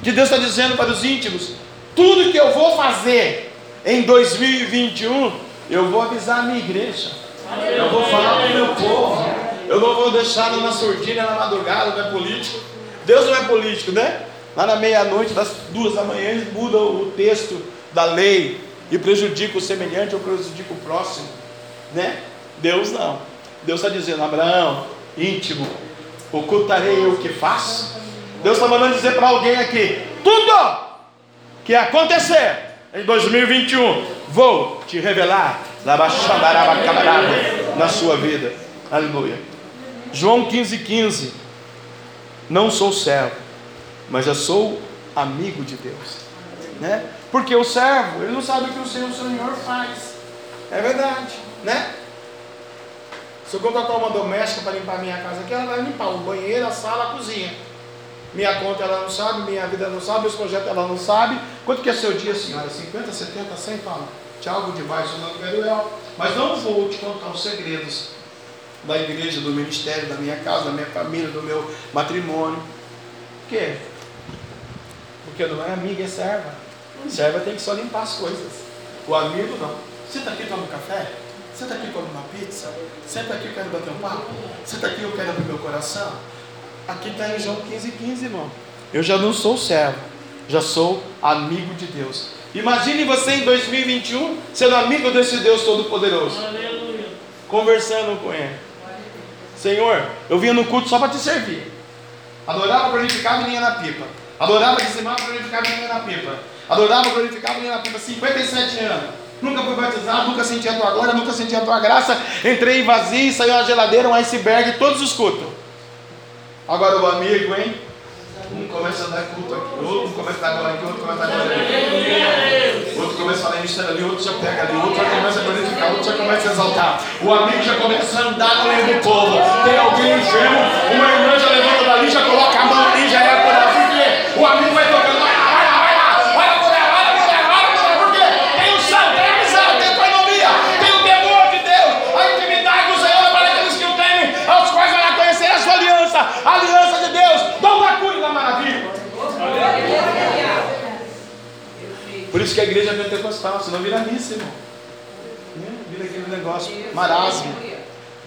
Que Deus está dizendo para os íntimos: tudo que eu vou fazer em 2021, eu vou avisar a minha igreja. Eu vou falar para o meu povo. Eu não vou deixar na surdina, na madrugada, não é político. Deus não é político, né? Lá na meia-noite, das duas da manhã, ele muda o texto da lei e prejudica o semelhante ou prejudica o próximo, né? Deus não. Deus está dizendo, Abraão, íntimo, ocultarei o que faço. Deus está mandando dizer para alguém aqui, tudo que acontecer em 2021, vou te revelar na sua vida. Aleluia. João 15, 15. Não sou servo, mas eu sou amigo de Deus. Né? Porque o servo, ele não sabe o que o seu Senhor faz. É verdade, né? Se eu contratar uma doméstica para limpar a minha casa aqui, ela vai limpar o banheiro, a sala, a cozinha. Minha conta ela não sabe, minha vida não sabe, meus projetos ela não sabe. Quanto que é seu dia, senhora? 50, 70, 100 palmas? Tinha algo demais o nome Beruel. Mas não vou te contar os segredos da igreja, do ministério, da minha casa, da minha família, do meu matrimônio. Por quê? Porque não é amiga, é serva. Serva tem que só limpar as coisas. O amigo não. Senta aqui, toma um café. Senta aqui, come uma pizza. Senta aqui, eu quero bater um papo. Senta aqui, eu quero abrir meu coração. Aqui está em João 15, 15, irmão. Eu já não sou servo, já sou amigo de Deus. Imagine você em 2021 sendo amigo desse Deus Todo-Poderoso. Conversando com Ele. Senhor, eu vinha no culto só para te servir. Adorava, glorificava e vinha na pipa. Adorava, dizimava, glorificava e vinha na pipa. Adorava, glorificava e vinha na pipa. 57 anos. Nunca fui batizado, nunca senti a tua glória, nunca senti a tua graça. Entrei vazio, saiu uma geladeira, um iceberg, todos os cultos. Agora o amigo, hein? Um começa a dar culto aqui, outro começa a dar glória aqui, outro começa a dar glória aqui. Outro começa a falar mistério ali, outro já pega ali, outro já começa a glorificar, outro já começa a exaltar. O amigo já começa a andar no meio do povo. Tem alguém enfermo, uma irmã já levanta dali, já coloca a mão ali, já é por quê? O amigo vai tocando. Isso que a igreja é pentecostal, senão vira missa, irmão. Né? Vira aquele negócio, marasmo.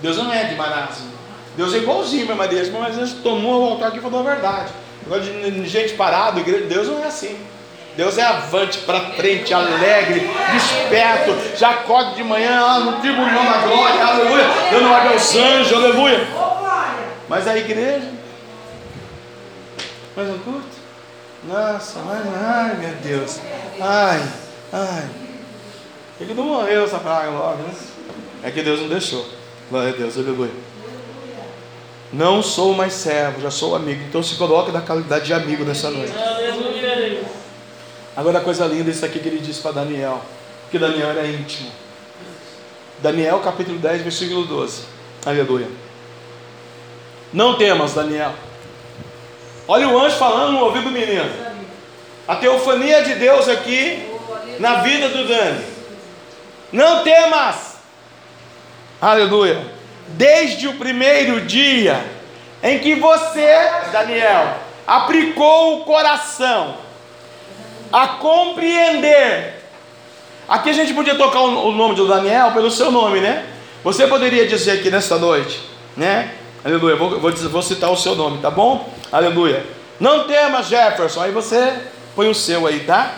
Deus não é de marasmo. Deus é igualzinho, meu marido, mas gente tomou o altar aqui e falou a verdade. Agora de gente parada, Deus não é assim. Deus é avante para frente, alegre, desperto, já acorda de manhã lá no tribunal da glória, aleluia, dando ordem aos anjos, aleluia. Mas a igreja, mas um culto, nossa, mas, ai meu Deus, ai, ai, ele não morreu essa praga logo, né? É que Deus não deixou, glória a Deus, aleluia. Não sou mais servo, já sou amigo. Então se coloque na qualidade de amigo nessa noite. Agora a coisa linda, isso aqui que ele disse para Daniel. Que Daniel era íntimo. Daniel capítulo 10, versículo 12. Aleluia. Não temas, Daniel. Olha o anjo falando no ouvido do menino. A teofania de Deus aqui na vida do Dani. Não temas. Aleluia desde o primeiro dia em que você, Daniel, aplicou o coração a compreender. Aqui a gente podia tocar o nome do Daniel pelo seu nome, né? Você poderia dizer aqui nesta noite, né? Aleluia, vou, vou, vou citar o seu nome, tá bom? Aleluia. Não temas, Jefferson. Aí você põe o seu aí, tá?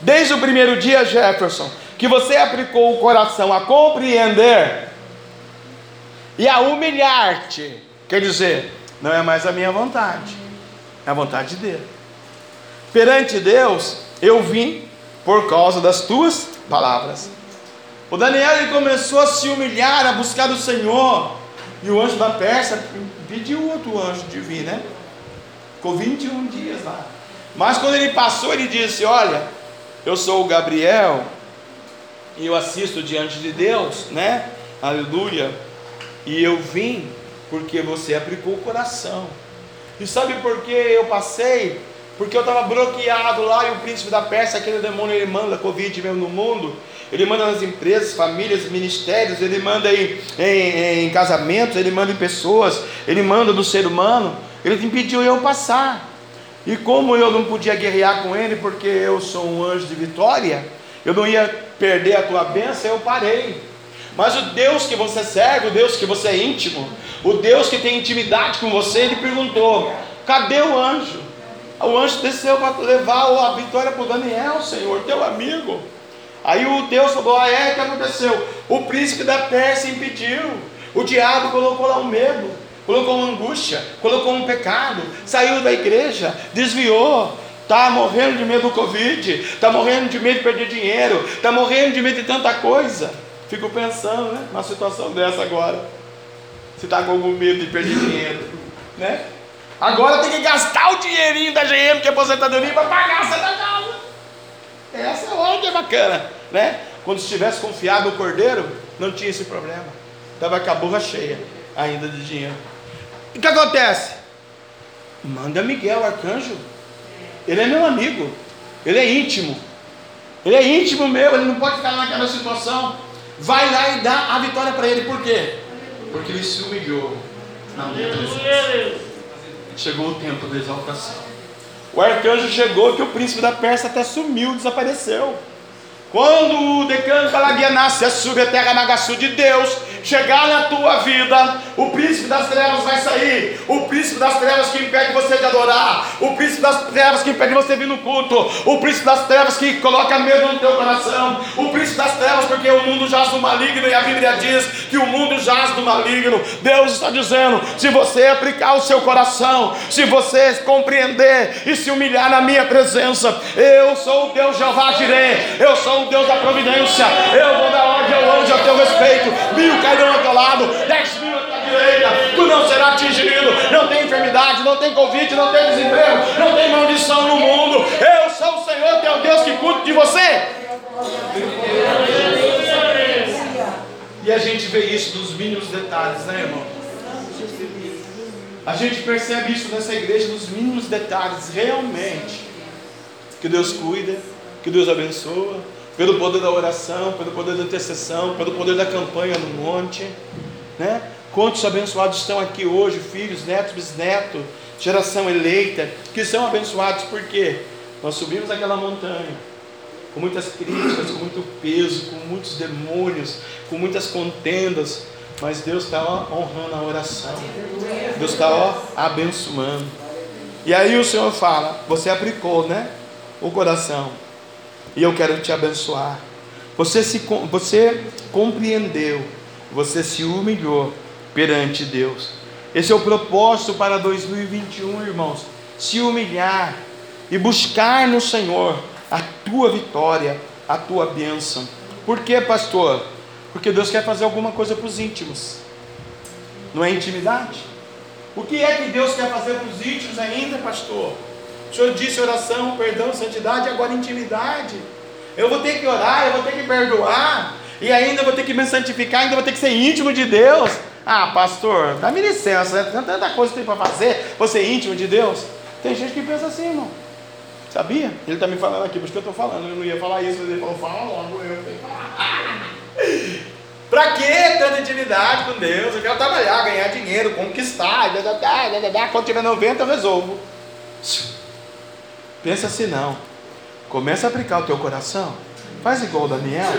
Desde o primeiro dia, Jefferson, que você aplicou o coração a compreender e a humilhar-te. Quer dizer, não é mais a minha vontade, é a vontade dele. Perante Deus, eu vim por causa das tuas palavras. O Daniel ele começou a se humilhar, a buscar do Senhor. E o anjo da Pérsia pediu outro anjo de vir, né? Ficou 21 dias lá. Mas quando ele passou, ele disse: Olha, eu sou o Gabriel e eu assisto diante de Deus, né? Aleluia. E eu vim porque você aplicou o coração. E sabe por que eu passei? Porque eu estava bloqueado lá e o príncipe da Pérsia, aquele demônio, ele manda Covid mesmo no mundo. Ele manda nas empresas, famílias, ministérios, ele manda em, em, em casamentos, ele manda em pessoas, ele manda do ser humano. Ele impediu eu passar. E como eu não podia guerrear com ele, porque eu sou um anjo de vitória, eu não ia perder a tua bênção, eu parei. Mas o Deus que você serve, o Deus que você é íntimo, o Deus que tem intimidade com você, ele perguntou: cadê o anjo? O anjo desceu para levar a vitória para o Daniel, Senhor, teu amigo. Aí o Deus falou: ah, é, que aconteceu? O príncipe da Pérsia impediu. O diabo colocou lá um medo, colocou uma angústia, colocou um pecado, saiu da igreja, desviou, está morrendo de medo do Covid, está morrendo de medo de perder dinheiro, está morrendo de medo de tanta coisa. Fico pensando, né? Uma situação dessa agora. Se está com algum medo de perder dinheiro, né? Agora tem que gastar o dinheirinho da GM, que é aposentadoria, para pagar a Santa Casa. Essa é hora que é bacana, né? Quando estivesse confiado no cordeiro, não tinha esse problema. Estava com a burra cheia ainda de dinheiro. O que acontece? Manda Miguel, arcanjo. Ele é meu amigo. Ele é íntimo. Ele é íntimo meu, ele não pode ficar naquela situação vai lá e dá a vitória para ele, por quê? Porque ele se humilhou presença. Chegou o tempo da exaltação. O arcanjo chegou que o príncipe da Pérsia até sumiu, desapareceu. Quando o decano Calaguianasse, a sube a terra Nagaçu de Deus, chegar na tua vida, o príncipe das trevas vai sair. O príncipe das trevas que impede você de adorar. O príncipe das trevas que impede você vir no culto. O príncipe das trevas que coloca medo no teu coração. O príncipe das trevas porque o mundo jaz do maligno e a Bíblia diz que o mundo jaz do maligno. Deus está dizendo: se você aplicar o seu coração, se você compreender e se humilhar na minha presença, eu sou o Deus Jeová Jireh. Eu sou o Deus da providência. Eu vou dar ordem ao anjo a teu respeito. Mil cairão ao teu lado, dez mil à tua direita. Tu não será atingido. Não tem enfermidade, não tem Covid, não tem desemprego, não tem maldição no mundo. Eu sou o Senhor, teu Deus, que cuida de você. E a gente vê isso dos mínimos detalhes, né, irmão? A gente percebe isso nessa igreja nos mínimos detalhes, realmente. Que Deus cuida, que Deus abençoa, pelo poder da oração, pelo poder da intercessão, pelo poder da campanha no monte, né? Quantos abençoados estão aqui hoje, filhos, netos, bisnetos, geração eleita, que são abençoados porque nós subimos aquela montanha com muitas críticas, com muito peso, com muitos demônios, com muitas contendas, mas Deus está honrando a oração, Deus está abençoando. E aí o Senhor fala: Você aplicou, né? o coração. E eu quero te abençoar. Você, se, você compreendeu, você se humilhou perante Deus. Esse é o propósito para 2021, irmãos. Se humilhar e buscar no Senhor a tua vitória, a tua bênção. Por quê, pastor? Porque Deus quer fazer alguma coisa para os íntimos. Não é intimidade? O que é que Deus quer fazer para os íntimos ainda, pastor? O senhor disse oração, perdão, santidade, agora intimidade. Eu vou ter que orar, eu vou ter que perdoar, e ainda vou ter que me santificar, ainda vou ter que ser íntimo de Deus. Ah, pastor, dá-me licença, né? tanta coisa que tem para fazer, você é íntimo de Deus. Tem gente que pensa assim, irmão. Sabia? Ele está me falando aqui, por isso que eu estou falando. Eu não ia falar isso, mas ele falou, fala logo, eu tenho que falar. Para que tanta intimidade com Deus? Eu quero trabalhar, ganhar dinheiro, conquistar, dá, dá, dá, quando tiver 90 eu resolvo. Pensa assim não. Começa a aplicar o teu coração. Faz igual o Daniel.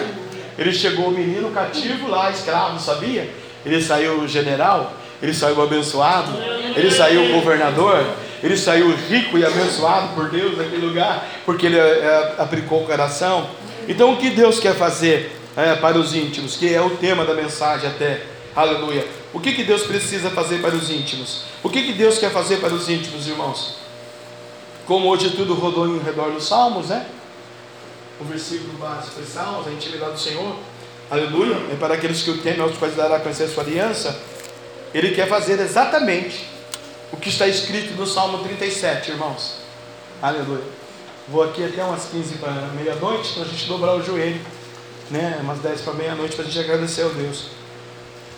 Ele chegou o menino cativo lá, escravo, sabia? Ele saiu general, ele saiu abençoado, ele saiu governador, ele saiu rico e abençoado por Deus naquele lugar, porque ele é, aplicou o coração. Então o que Deus quer fazer é, para os íntimos, que é o tema da mensagem até, aleluia. O que, que Deus precisa fazer para os íntimos? O que, que Deus quer fazer para os íntimos, irmãos? Como hoje tudo rodou em redor dos Salmos, né? O versículo básico é Salmos, a intimidade do Senhor, aleluia, é para aqueles que o temem, aos quais dará a conhecer a sua aliança. Ele quer fazer exatamente o que está escrito no Salmo 37, irmãos. Aleluia. Vou aqui até umas 15 para meia-noite, para a gente dobrar o joelho, né? Umas 10 para meia-noite, para a gente agradecer ao Deus.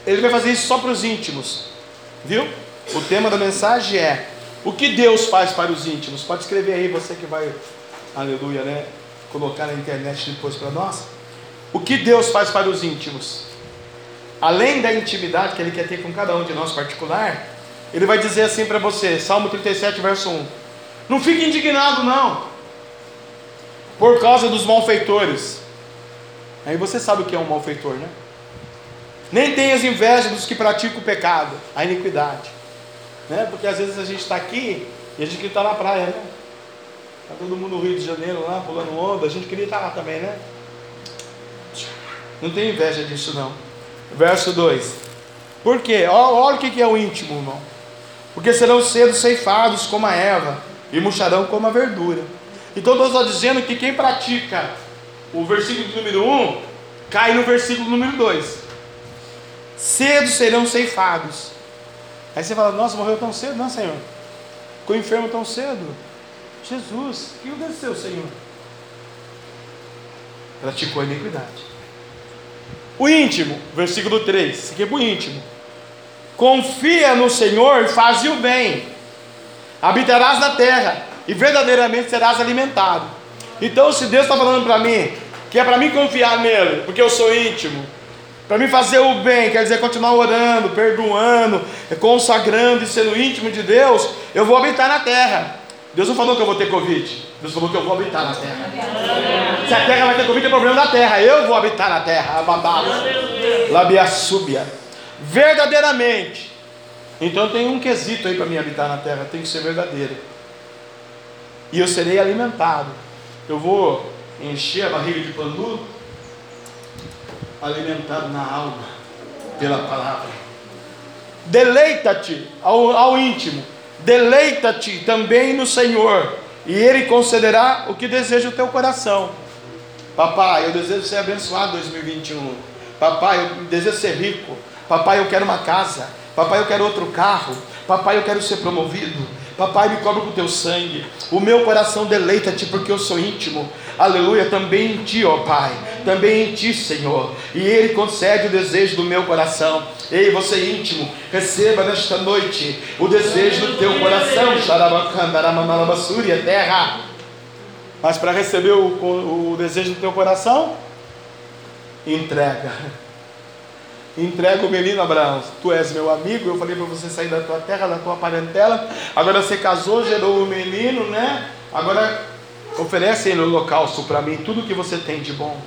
Ele vai fazer isso só para os íntimos, viu? O tema da mensagem é: O que Deus faz para os íntimos? Pode escrever aí, você que vai, aleluia, né? Colocar na internet depois para nós. O que Deus faz para os íntimos? Além da intimidade que Ele quer ter com cada um de nós particular, ele vai dizer assim para você, Salmo 37, verso 1. Não fique indignado, não, por causa dos malfeitores. Aí você sabe o que é um malfeitor, né? Nem tenhas inveja dos que praticam o pecado, a iniquidade. Né? Porque às vezes a gente está aqui e a gente queria estar na praia, né? Está todo mundo no Rio de Janeiro lá, pulando onda, a gente queria estar lá também, né? Não tem inveja disso não. Verso 2. Por quê? Olha o que é o íntimo, irmão porque serão cedo ceifados como a erva e murcharão como a verdura. Então Deus está dizendo que quem pratica o versículo número 1 cai no versículo número 2. Cedo serão ceifados. Aí você fala, nossa, morreu tão cedo, não, Senhor? Ficou enfermo tão cedo? Jesus, o que aconteceu, Senhor? Praticou a iniquidade. O íntimo, versículo 3, isso aqui é o íntimo confia no Senhor e faz o bem, habitarás na terra e verdadeiramente serás alimentado. Então, se Deus está falando para mim que é para mim confiar nele, porque eu sou íntimo, para mim fazer o bem, quer dizer continuar orando, perdoando, consagrando e sendo íntimo de Deus, eu vou habitar na terra. Deus não falou que eu vou ter Covid, Deus falou que eu vou habitar na terra. Se a terra vai ter Covid, é problema da terra, eu vou habitar na terra, ababá, labia súbia verdadeiramente. Então tem um quesito aí para mim habitar na terra, tem que ser verdadeiro. E eu serei alimentado. Eu vou encher a barriga de pandu, alimentado na alma pela palavra. Deleita-te ao, ao íntimo, deleita-te também no Senhor, e Ele concederá o que deseja o teu coração. Papai, eu desejo ser abençoado em 2021. Papai, eu desejo ser rico. Papai, eu quero uma casa. Papai, eu quero outro carro. Papai, eu quero ser promovido. Papai, me cobre com teu sangue. O meu coração deleita-te porque eu sou íntimo. Aleluia, também em ti, ó Pai. Também em ti, Senhor. E Ele concede o desejo do meu coração. Ei, você íntimo, receba nesta noite o desejo do teu coração. Terra. Mas para receber o, o, o desejo do teu coração, entrega entrega o menino Abraão. Tu és meu amigo, eu falei para você sair da tua terra, da tua parentela. Agora você casou, gerou o menino, né? Agora oferece aí no holocausto para mim tudo que você tem de bom.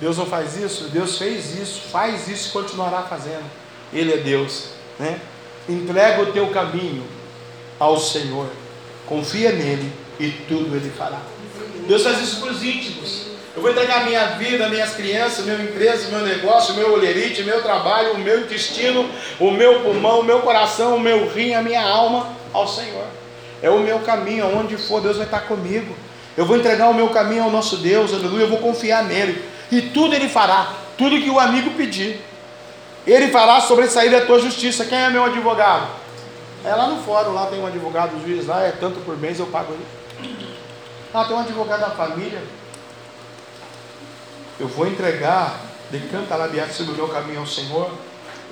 Deus não faz isso? Deus fez isso, faz isso e continuará fazendo. Ele é Deus, né? Entrega o teu caminho ao Senhor. Confia nele e tudo ele fará. Deus faz isso para os íntimos. Eu vou entregar minha vida, minhas crianças, minha empresa, meu negócio, meu olerite, meu trabalho, o meu intestino, o meu pulmão, o meu coração, o meu rim, a minha alma ao Senhor. É o meu caminho, aonde for, Deus vai estar comigo. Eu vou entregar o meu caminho ao nosso Deus, aleluia, eu vou confiar nele. E tudo ele fará, tudo que o amigo pedir. Ele fará sobressair a tua justiça. Quem é meu advogado? É lá no fórum, lá tem um advogado, o juiz lá, é tanto por mês, eu pago ele. Lá tem um advogado da família. Eu vou entregar, decanta labiar sobre o meu caminho ao Senhor.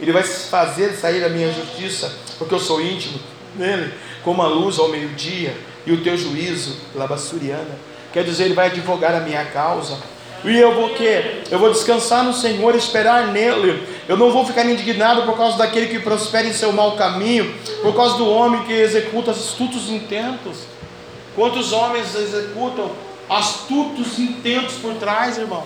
Ele vai fazer sair a minha justiça, porque eu sou íntimo nele, como a luz ao meio-dia, e o teu juízo, labassuriana. Quer dizer, ele vai advogar a minha causa. E eu vou que? Eu vou descansar no Senhor, esperar nele. Eu não vou ficar indignado por causa daquele que prospera em seu mau caminho, por causa do homem que executa astutos intentos. Quantos homens executam astutos intentos por trás, irmão?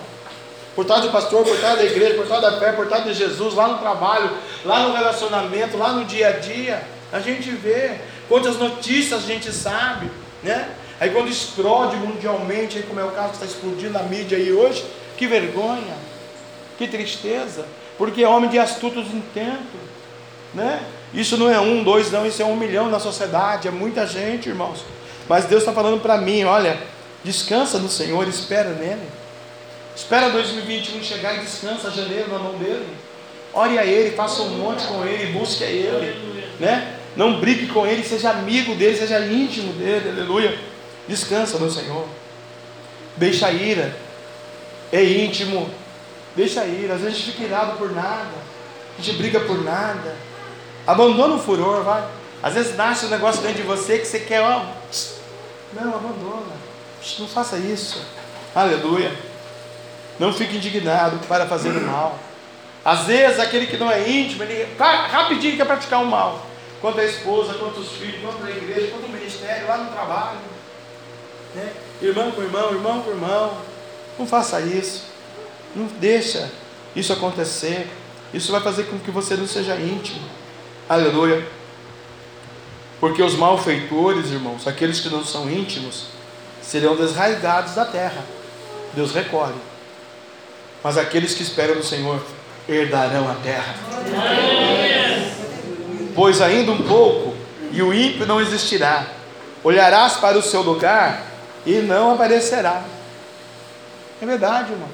Por trás do pastor, por trás da igreja, por trás da fé, por trás de Jesus, lá no trabalho, lá no relacionamento, lá no dia a dia. A gente vê quantas notícias a gente sabe, né? Aí quando explode mundialmente, aí como é o caso que está explodindo na mídia aí hoje, que vergonha, que tristeza, porque é homem de astutos intentos, né? Isso não é um, dois, não, isso é um milhão na sociedade, é muita gente, irmãos. Mas Deus está falando para mim, olha, descansa no Senhor, espera nele. Espera 2021 chegar e descansa janeiro na mão dele. Ore a ele, faça um monte com ele, busque a ele, né? Não brigue com ele, seja amigo dele, seja íntimo dele, aleluia. Descansa no Senhor. Deixa a ira. É íntimo. Deixa a ira. Às vezes a gente fica irado por nada. A gente briga por nada. Abandona o furor, vai. Às vezes nasce um negócio dentro de você que você quer, ó. Não, abandona. Não faça isso. Aleluia. Não fique indignado para fazer o mal. Às vezes aquele que não é íntimo, ele rapidinho quer praticar o mal. Quanto a esposa, quanto os filhos, quanto a igreja, quanto o ministério, lá no trabalho. Né? Irmão com irmão, irmão com irmão. Não faça isso. Não deixa isso acontecer. Isso vai fazer com que você não seja íntimo. Aleluia. Porque os malfeitores, irmãos, aqueles que não são íntimos, serão desraigados da terra. Deus recolhe. Mas aqueles que esperam no Senhor herdarão a terra. Pois ainda um pouco, e o ímpio não existirá. Olharás para o seu lugar e não aparecerá. É verdade, irmão.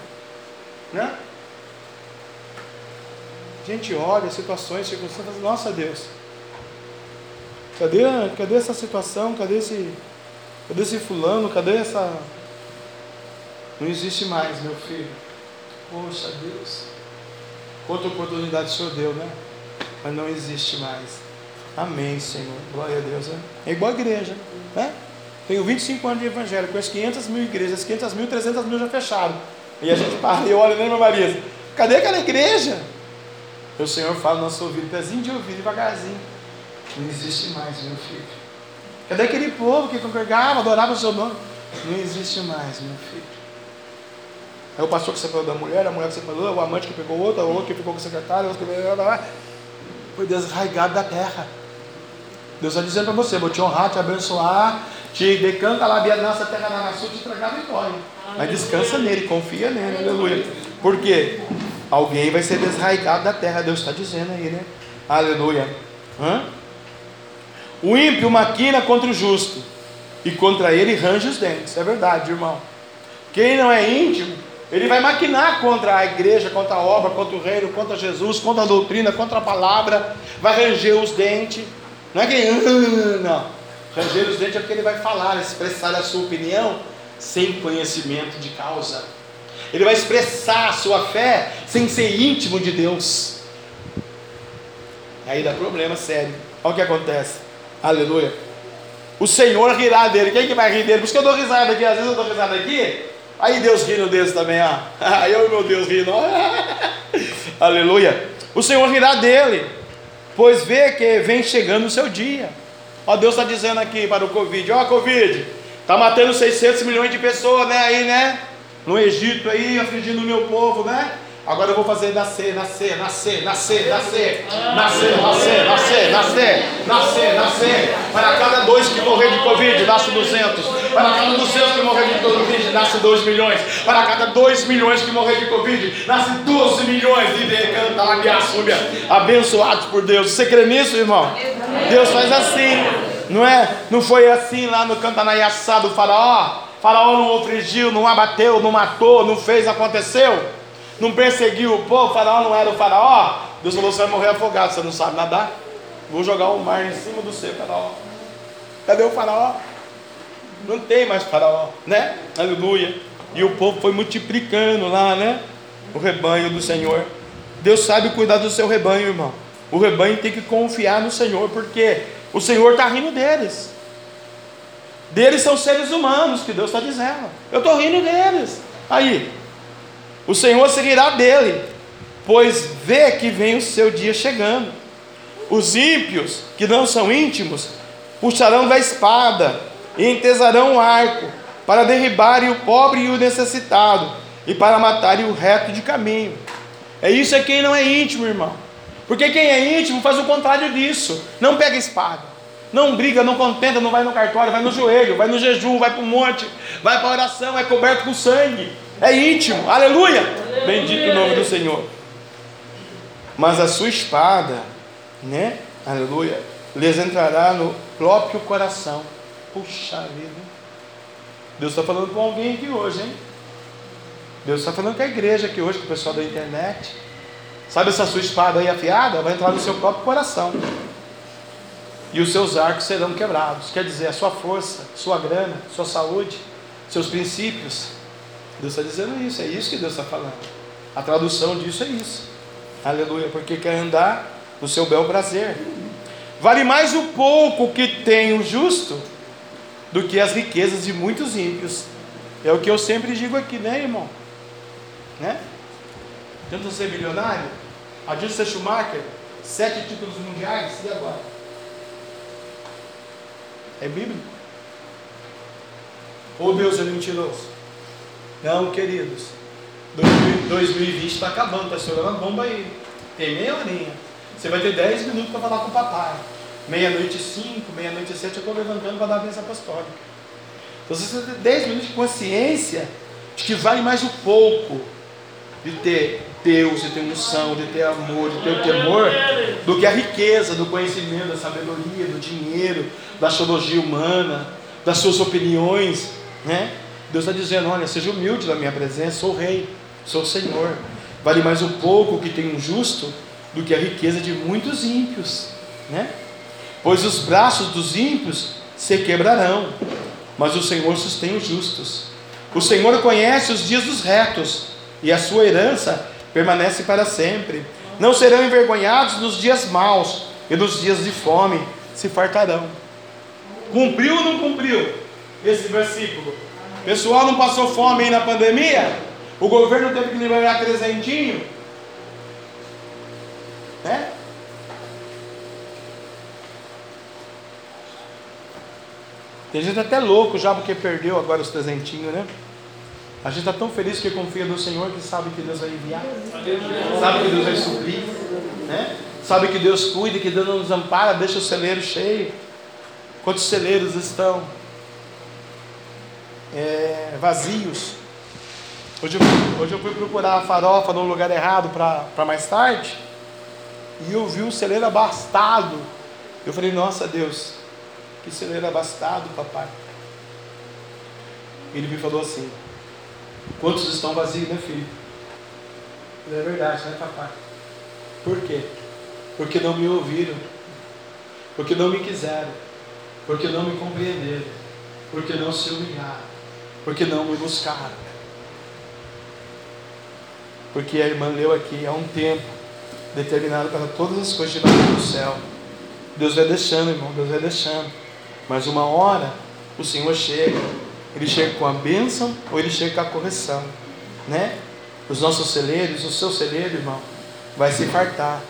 Né? A gente olha situações, circunstâncias, nossa Deus, cadê, cadê essa situação? Cadê esse, cadê esse fulano? Cadê essa. Não existe mais, meu filho. Poxa Deus, quanta oportunidade o Senhor deu, né? Mas não existe mais. Amém, Senhor. Glória a Deus. Né? É igual a igreja, né? Tenho 25 anos de evangelho, conheço 500 mil igrejas, 500 mil, 300 mil já fecharam. E a gente para e olha, né, irmã Maria? Cadê aquela igreja? E o Senhor fala no nosso ouvido, pezinho de ouvido, devagarzinho. Não existe mais, meu filho. Cadê aquele povo que congregava, adorava o seu nome? Não existe mais, meu filho. É o pastor que separou da mulher, a mulher que separou, o amante que pegou outra, o outro que ficou com o secretário, o outro que pegou. Foi desarraigado da terra. Deus está dizendo para você: vou te honrar, te abençoar, te decanta lá, nossa terra na nação, te entregar a vitória. Mas descansa nele, confia nele, aleluia. Por quê? Alguém vai ser desraigado da terra, Deus está dizendo aí, né? Aleluia. Hã? O ímpio maquina contra o justo, e contra ele range os dentes. É verdade, irmão. Quem não é íntimo, ele vai maquinar contra a igreja, contra a obra, contra o reino, contra Jesus, contra a doutrina, contra a palavra, vai ranger os dentes. Não é que. Não. Ranger os dentes é porque ele vai falar, expressar a sua opinião sem conhecimento de causa. Ele vai expressar a sua fé sem ser íntimo de Deus. Aí dá problema sério. Olha o que acontece. Aleluia. O Senhor rirá dele. Quem que vai rir dele? Por isso que eu dou risada aqui. Às vezes eu dou risada aqui. Aí Deus rindo deles também, ó. Aí eu e meu Deus rindo. Aleluia. O Senhor rirá dele. Pois vê que vem chegando o seu dia. Ó, Deus está dizendo aqui para o Covid, ó, Covid, está matando 600 milhões de pessoas, né, aí, né? No Egito aí, afligindo o meu povo, né? Agora eu vou fazer nascer, nascer, nascer, nascer, nascer, nascer, nascer, nascer, nascer, nascer, nascer. Para cada dois que morrer de Covid, nasce 200. Para cada 200 que morrer de Covid, nasce 2 milhões. Para cada 2 milhões que morrer de Covid, nasce 12 milhões de canta lá me súbia. Abençoados por Deus. Você crê nisso, irmão? Deus faz assim, não é? Não foi assim lá no Cantanaiaçá do faraó? Faraó não ofrigiu, não abateu, não matou, não fez, aconteceu não perseguiu o povo, o faraó não era o faraó. Deus falou: você vai morrer afogado, você não sabe nadar? Vou jogar o mar em cima do seu faraó. Cadê o faraó? Não tem mais faraó, né? Aleluia. E o povo foi multiplicando lá, né? O rebanho do Senhor. Deus sabe cuidar do seu rebanho, irmão. O rebanho tem que confiar no Senhor, porque o Senhor está rindo deles. Deles são seres humanos, que Deus está dizendo. Eu estou rindo deles. Aí, o Senhor seguirá dele, pois vê que vem o seu dia chegando. Os ímpios, que não são íntimos, puxarão da espada e entesarão o arco, para derribarem o pobre e o necessitado, e para matarem o reto de caminho. É isso é quem não é íntimo, irmão. Porque quem é íntimo faz o contrário disso. Não pega espada. Não briga, não contenta, não vai no cartório, vai no joelho, vai no jejum, vai para o monte, vai para a oração, é coberto com sangue é íntimo, aleluia. Bendito o nome do Senhor. Mas a sua espada, né? Aleluia, lhes entrará no próprio coração. Puxa vida. Deus está falando com alguém aqui hoje, hein? Deus está falando com a igreja aqui hoje, com o pessoal da internet. Sabe essa sua espada aí afiada? Vai entrar no seu próprio coração. E os seus arcos serão quebrados. Quer dizer, a sua força, sua grana, sua saúde, seus princípios, Deus está dizendo isso, é isso que Deus está falando. A tradução disso é isso. Aleluia, porque quer andar no seu bel prazer. Vale mais o pouco que tem o justo do que as riquezas de muitos ímpios. É o que eu sempre digo aqui, né, irmão? Né? Tenta ser milionário? Adilson Schumacher, sete títulos mundiais, e agora? É bíblico? Ou Deus é mentiroso? Não, queridos. 2020 está acabando, está estourando a bomba aí. Tem meia horinha. Você vai ter 10 minutos para falar com o papai. Meia-noite 5, meia-noite 7, eu estou levantando para dar a bênção apostólica. Então você tem 10 minutos de consciência de que vale mais o pouco de ter Deus, de ter unção, de ter amor, de ter o temor, do que a riqueza, do conhecimento, da sabedoria, do dinheiro, da astrologia humana, das suas opiniões, né? Deus está dizendo: olha, seja humilde na minha presença, sou rei, sou Senhor. Vale mais o pouco que tem um justo do que a riqueza de muitos ímpios, né? Pois os braços dos ímpios se quebrarão, mas o Senhor sustém os justos. O Senhor conhece os dias dos retos, e a sua herança permanece para sempre. Não serão envergonhados nos dias maus, e nos dias de fome se fartarão. Cumpriu ou não cumpriu esse versículo? Pessoal não passou fome aí na pandemia? O governo teve que liberar trezentinho? Né? Tem gente até louco já porque perdeu agora os trezentinhos, né? A gente está tão feliz que confia no Senhor que sabe que Deus vai enviar, sabe que Deus vai suprir, né? Sabe que Deus cuida, que Deus não nos ampara, deixa o celeiro cheio. Quantos celeiros estão é, vazios. Hoje eu, hoje eu fui procurar a farofa no lugar errado para mais tarde. E eu vi um celeiro abastado. Eu falei, nossa Deus, que celeiro abastado, papai. Ele me falou assim, quantos estão vazios, né filho? É verdade, né papai? Por quê? Porque não me ouviram, porque não me quiseram, porque não me compreenderam, porque não se humilharam porque não me buscaram. Porque a irmã leu aqui, há um tempo determinado para todas as coisas debaixo do céu. Deus vai deixando, irmão, Deus vai deixando. Mas uma hora o Senhor chega, ele chega com a bênção ou ele chega com a correção, né? Os nossos celeiros, o seu celeiro, irmão, vai se fartar.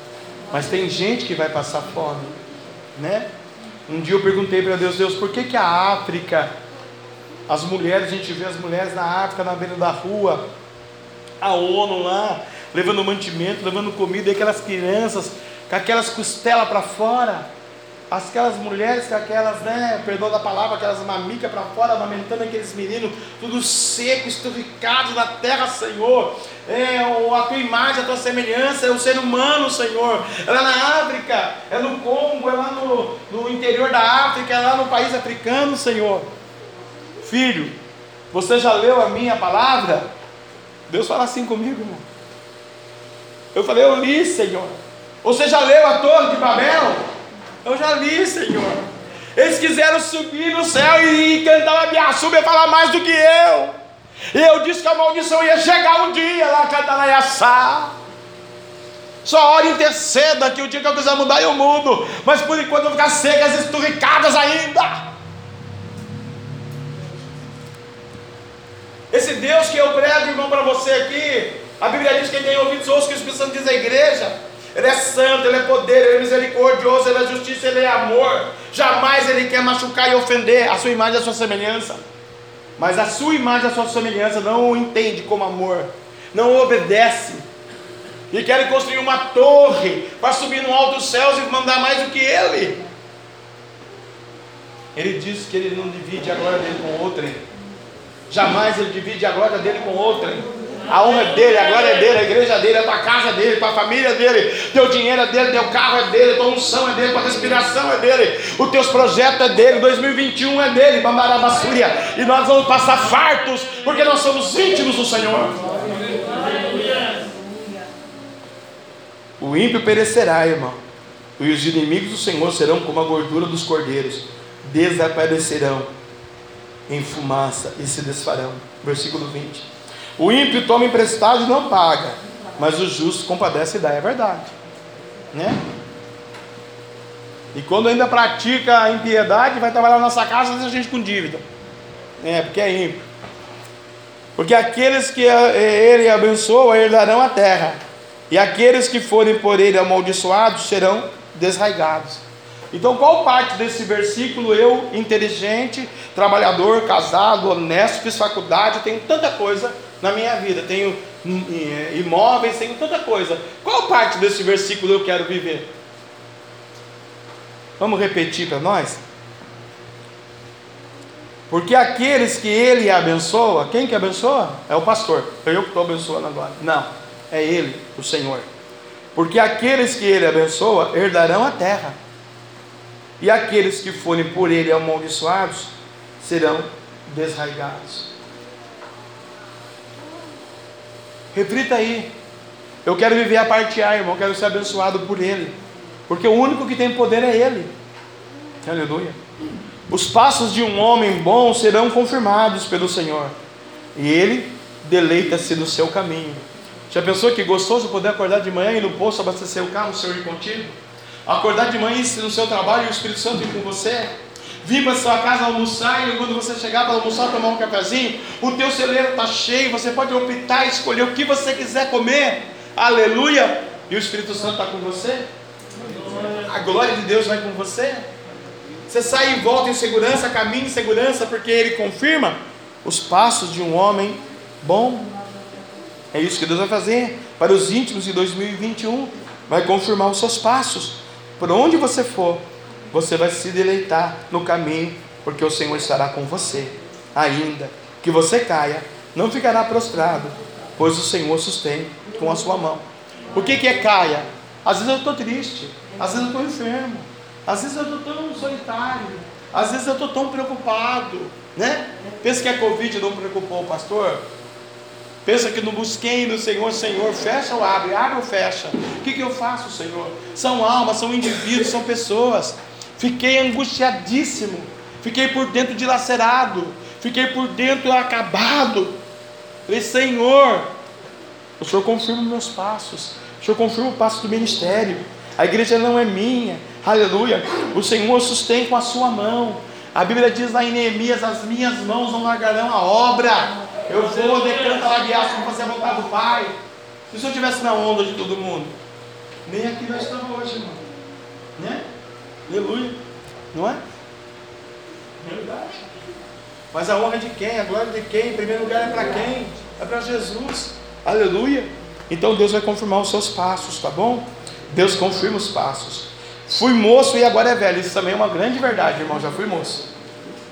Mas tem gente que vai passar fome, né? Um dia eu perguntei para Deus, Deus, por que, que a África as mulheres, a gente vê as mulheres na África, na beira da rua, a ONU lá, levando mantimento, levando comida, e aquelas crianças com aquelas costelas para fora, aquelas mulheres com aquelas, né, perdão da palavra, aquelas mamicas para fora, amamentando aqueles meninos, tudo seco, esturricado na terra, Senhor. É a tua imagem, a tua semelhança, é o ser humano, Senhor. É lá na África, é no Congo, é lá no, no interior da África, é lá no país africano, Senhor. Filho, você já leu a minha palavra? Deus fala assim comigo, irmão. Eu falei, eu li, Senhor. Você já leu a Torre de Babel? Eu já li, Senhor. Eles quiseram subir no céu e cantar a minha e falar mais do que eu. E eu disse que a maldição ia chegar um dia lá cantar Yassá. Só hora interceda que o dia que eu quiser mudar eu mudo. Mas por enquanto eu vou ficar secas, esturricadas ainda. Esse Deus que eu prego, irmão, para você aqui, a Bíblia diz que quem tem ouvidos ouça que o Espírito Santo diz à igreja. Ele é santo, ele é poder, ele é misericordioso, ele é justiça, ele é amor. Jamais ele quer machucar e ofender a sua imagem e a sua semelhança. Mas a sua imagem e a sua semelhança não o entende como amor, não o obedece. E querem construir uma torre para subir no alto dos céus e mandar mais do que ele. Ele diz que ele não divide a glória dele com outrem. Jamais ele divide a glória dele com outrem. A honra é dele, a glória é dele, a igreja é dele, a tua casa é dele, a família é dele, teu dinheiro é dele, teu carro é dele, tua unção é dele, tua respiração é dele, os teus projetos é dele, 2021 é dele, Bambarabassúria. E nós vamos passar fartos, porque nós somos íntimos do Senhor. O ímpio perecerá, irmão. E os inimigos do Senhor serão como a gordura dos cordeiros, desaparecerão em fumaça e se desfarão. Versículo 20. O ímpio toma emprestado e não paga, mas o justo compadece e dá, é verdade, né? E quando ainda pratica a impiedade, vai trabalhar na nossa casa, deixa a gente com dívida, é, porque é ímpio. Porque aqueles que ele abençoa herdarão a terra, e aqueles que forem por ele amaldiçoados serão desraigados. Então, qual parte desse versículo eu, inteligente, trabalhador, casado, honesto, fiz faculdade, tenho tanta coisa na minha vida, tenho hum, é, imóveis, tenho tanta coisa. Qual parte desse versículo eu quero viver? Vamos repetir para nós? Porque aqueles que ele abençoa, quem que abençoa? É o pastor. É eu que estou abençoando agora. Não, é ele, o Senhor. Porque aqueles que ele abençoa herdarão a terra. E aqueles que forem por ele amaldiçoados serão desraigados. Reflita aí. Eu quero viver a parte A, irmão. Eu quero ser abençoado por Ele. Porque o único que tem poder é Ele. Aleluia. Os passos de um homem bom serão confirmados pelo Senhor. E Ele deleita-se no seu caminho. Já pensou que gostoso poder acordar de manhã e no posto abastecer o carro, o Senhor ir contigo? Acordar de manhã no seu trabalho e o Espírito Santo ir com você? vir para sua casa almoçar e quando você chegar para almoçar, tomar um cafezinho, o teu celeiro está cheio, você pode optar escolher o que você quiser comer, aleluia, e o Espírito Santo está com você, a glória de Deus vai com você, você sai e volta em segurança, caminha em segurança, porque Ele confirma os passos de um homem bom, é isso que Deus vai fazer para os íntimos de 2021, vai confirmar os seus passos, por onde você for, você vai se deleitar no caminho, porque o Senhor estará com você. Ainda que você caia, não ficará prostrado, pois o Senhor sustém com a sua mão. O que, que é caia? Às vezes eu estou triste, às vezes eu estou enfermo, às vezes eu estou tão solitário, às vezes eu estou tão preocupado, né? Pensa que a Covid não preocupou o pastor? Pensa que não busquei no Senhor, Senhor, fecha ou abre, abre ou fecha. O que, que eu faço, Senhor? São almas, são indivíduos, são pessoas. Fiquei angustiadíssimo, fiquei por dentro dilacerado, fiquei por dentro acabado. Falei, Senhor, o Senhor confirma os meus passos, o Senhor confirma o passo do ministério. A igreja não é minha, aleluia. O Senhor sustém com a sua mão. A Bíblia diz lá em Neemias: As minhas mãos não largarão a obra. Eu vou, decanta labiaço, vou fazer a vontade do Pai. Se eu estivesse na onda de todo mundo, nem aqui nós estamos hoje, irmão. Né? Aleluia. Não é? Verdade. Mas a honra é de quem? A glória de quem? Em primeiro lugar é para quem? É para Jesus. Aleluia. Então Deus vai confirmar os seus passos, tá bom? Deus confirma os passos. Fui moço e agora é velho. Isso também é uma grande verdade, irmão. Já fui moço.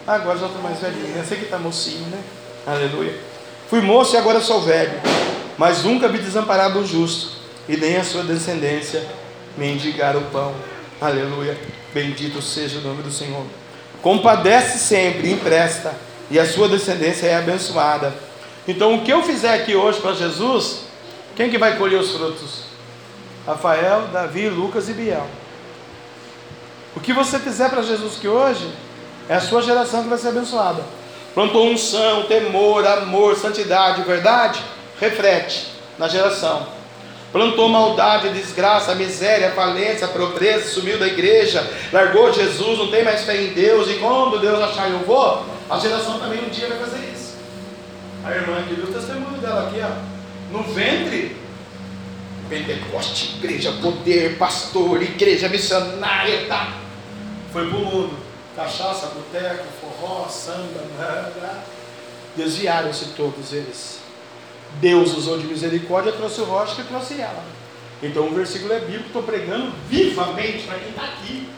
Agora já estou mais velhinho. Né? Sei que está mocinho, né? Aleluia. Fui moço e agora sou velho. Mas nunca vi desamparado o justo, e nem a sua descendência mendigar o pão. Aleluia. Bendito seja o nome do Senhor. Compadece sempre, empresta, e a sua descendência é abençoada. Então, o que eu fizer aqui hoje para Jesus, quem que vai colher os frutos? Rafael, Davi, Lucas e Biel. O que você fizer para Jesus que hoje, é a sua geração que vai ser abençoada. Plantou unção, temor, amor, santidade, verdade, reflete na geração. Plantou maldade, desgraça, miséria, falência, pobreza, sumiu da igreja, largou Jesus, não tem mais fé em Deus, e quando Deus achar eu vou, a geração também um dia vai fazer isso. A irmã aqui viu o testemunho dela aqui, ó, no ventre. Pentecoste, igreja, poder, pastor, igreja missionária, tá? Foi pro mundo. Cachaça, boteco, forró, samba. Desviaram-se todos eles. Deus usou de misericórdia, trouxe o rocha e trouxe ela. Então o versículo é bíblico, estou pregando vivamente para quem está aqui.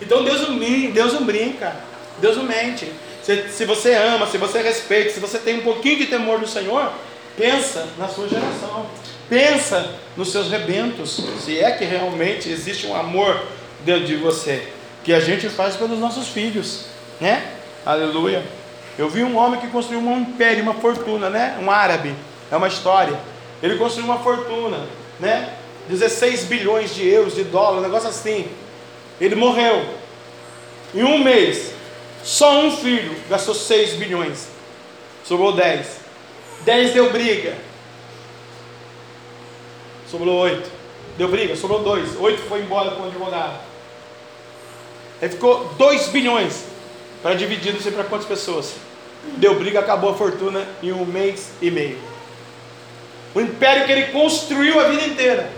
Então Deus não, Deus não brinca, Deus não mente. Se, se você ama, se você respeita, se você tem um pouquinho de temor do Senhor, pensa na sua geração. Pensa nos seus rebentos, se é que realmente existe um amor dentro de você, que a gente faz pelos nossos filhos, né? Aleluia. Eu vi um homem que construiu um império, uma fortuna, né? Um árabe. É uma história. Ele construiu uma fortuna, né? 16 bilhões de euros, de dólar, um negócio assim. Ele morreu. Em um mês, só um filho gastou 6 bilhões. Sobrou 10. 10 deu briga. Sobrou 8. Deu briga, sobrou 2. 8 foi embora com o advogado. Aí ficou 2 bilhões para dividir não sei para quantas pessoas. Deu briga, acabou a fortuna em um mês e meio. O império que ele construiu a vida inteira.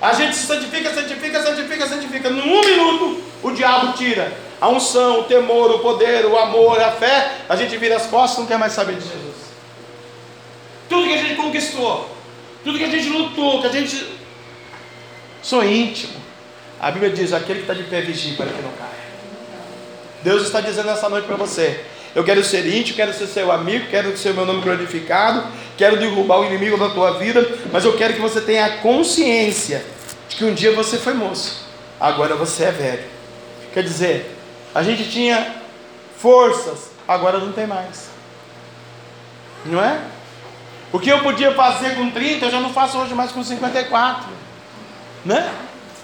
A gente se santifica, santifica, santifica, santifica. Num minuto, o diabo tira a unção, o temor, o poder, o amor, a fé. A gente vira as costas não quer mais saber de Jesus. Tudo que a gente conquistou, tudo que a gente lutou, que a gente. Sou íntimo. A Bíblia diz: aquele que está de pé vigia para que não caia. Deus está dizendo essa noite para você: eu quero ser íntimo, quero ser seu amigo, quero ser meu nome glorificado, quero derrubar o inimigo da tua vida, mas eu quero que você tenha a consciência de que um dia você foi moço, agora você é velho. Quer dizer, a gente tinha forças, agora não tem mais. Não é? O que eu podia fazer com 30, eu já não faço hoje mais com 54. Né?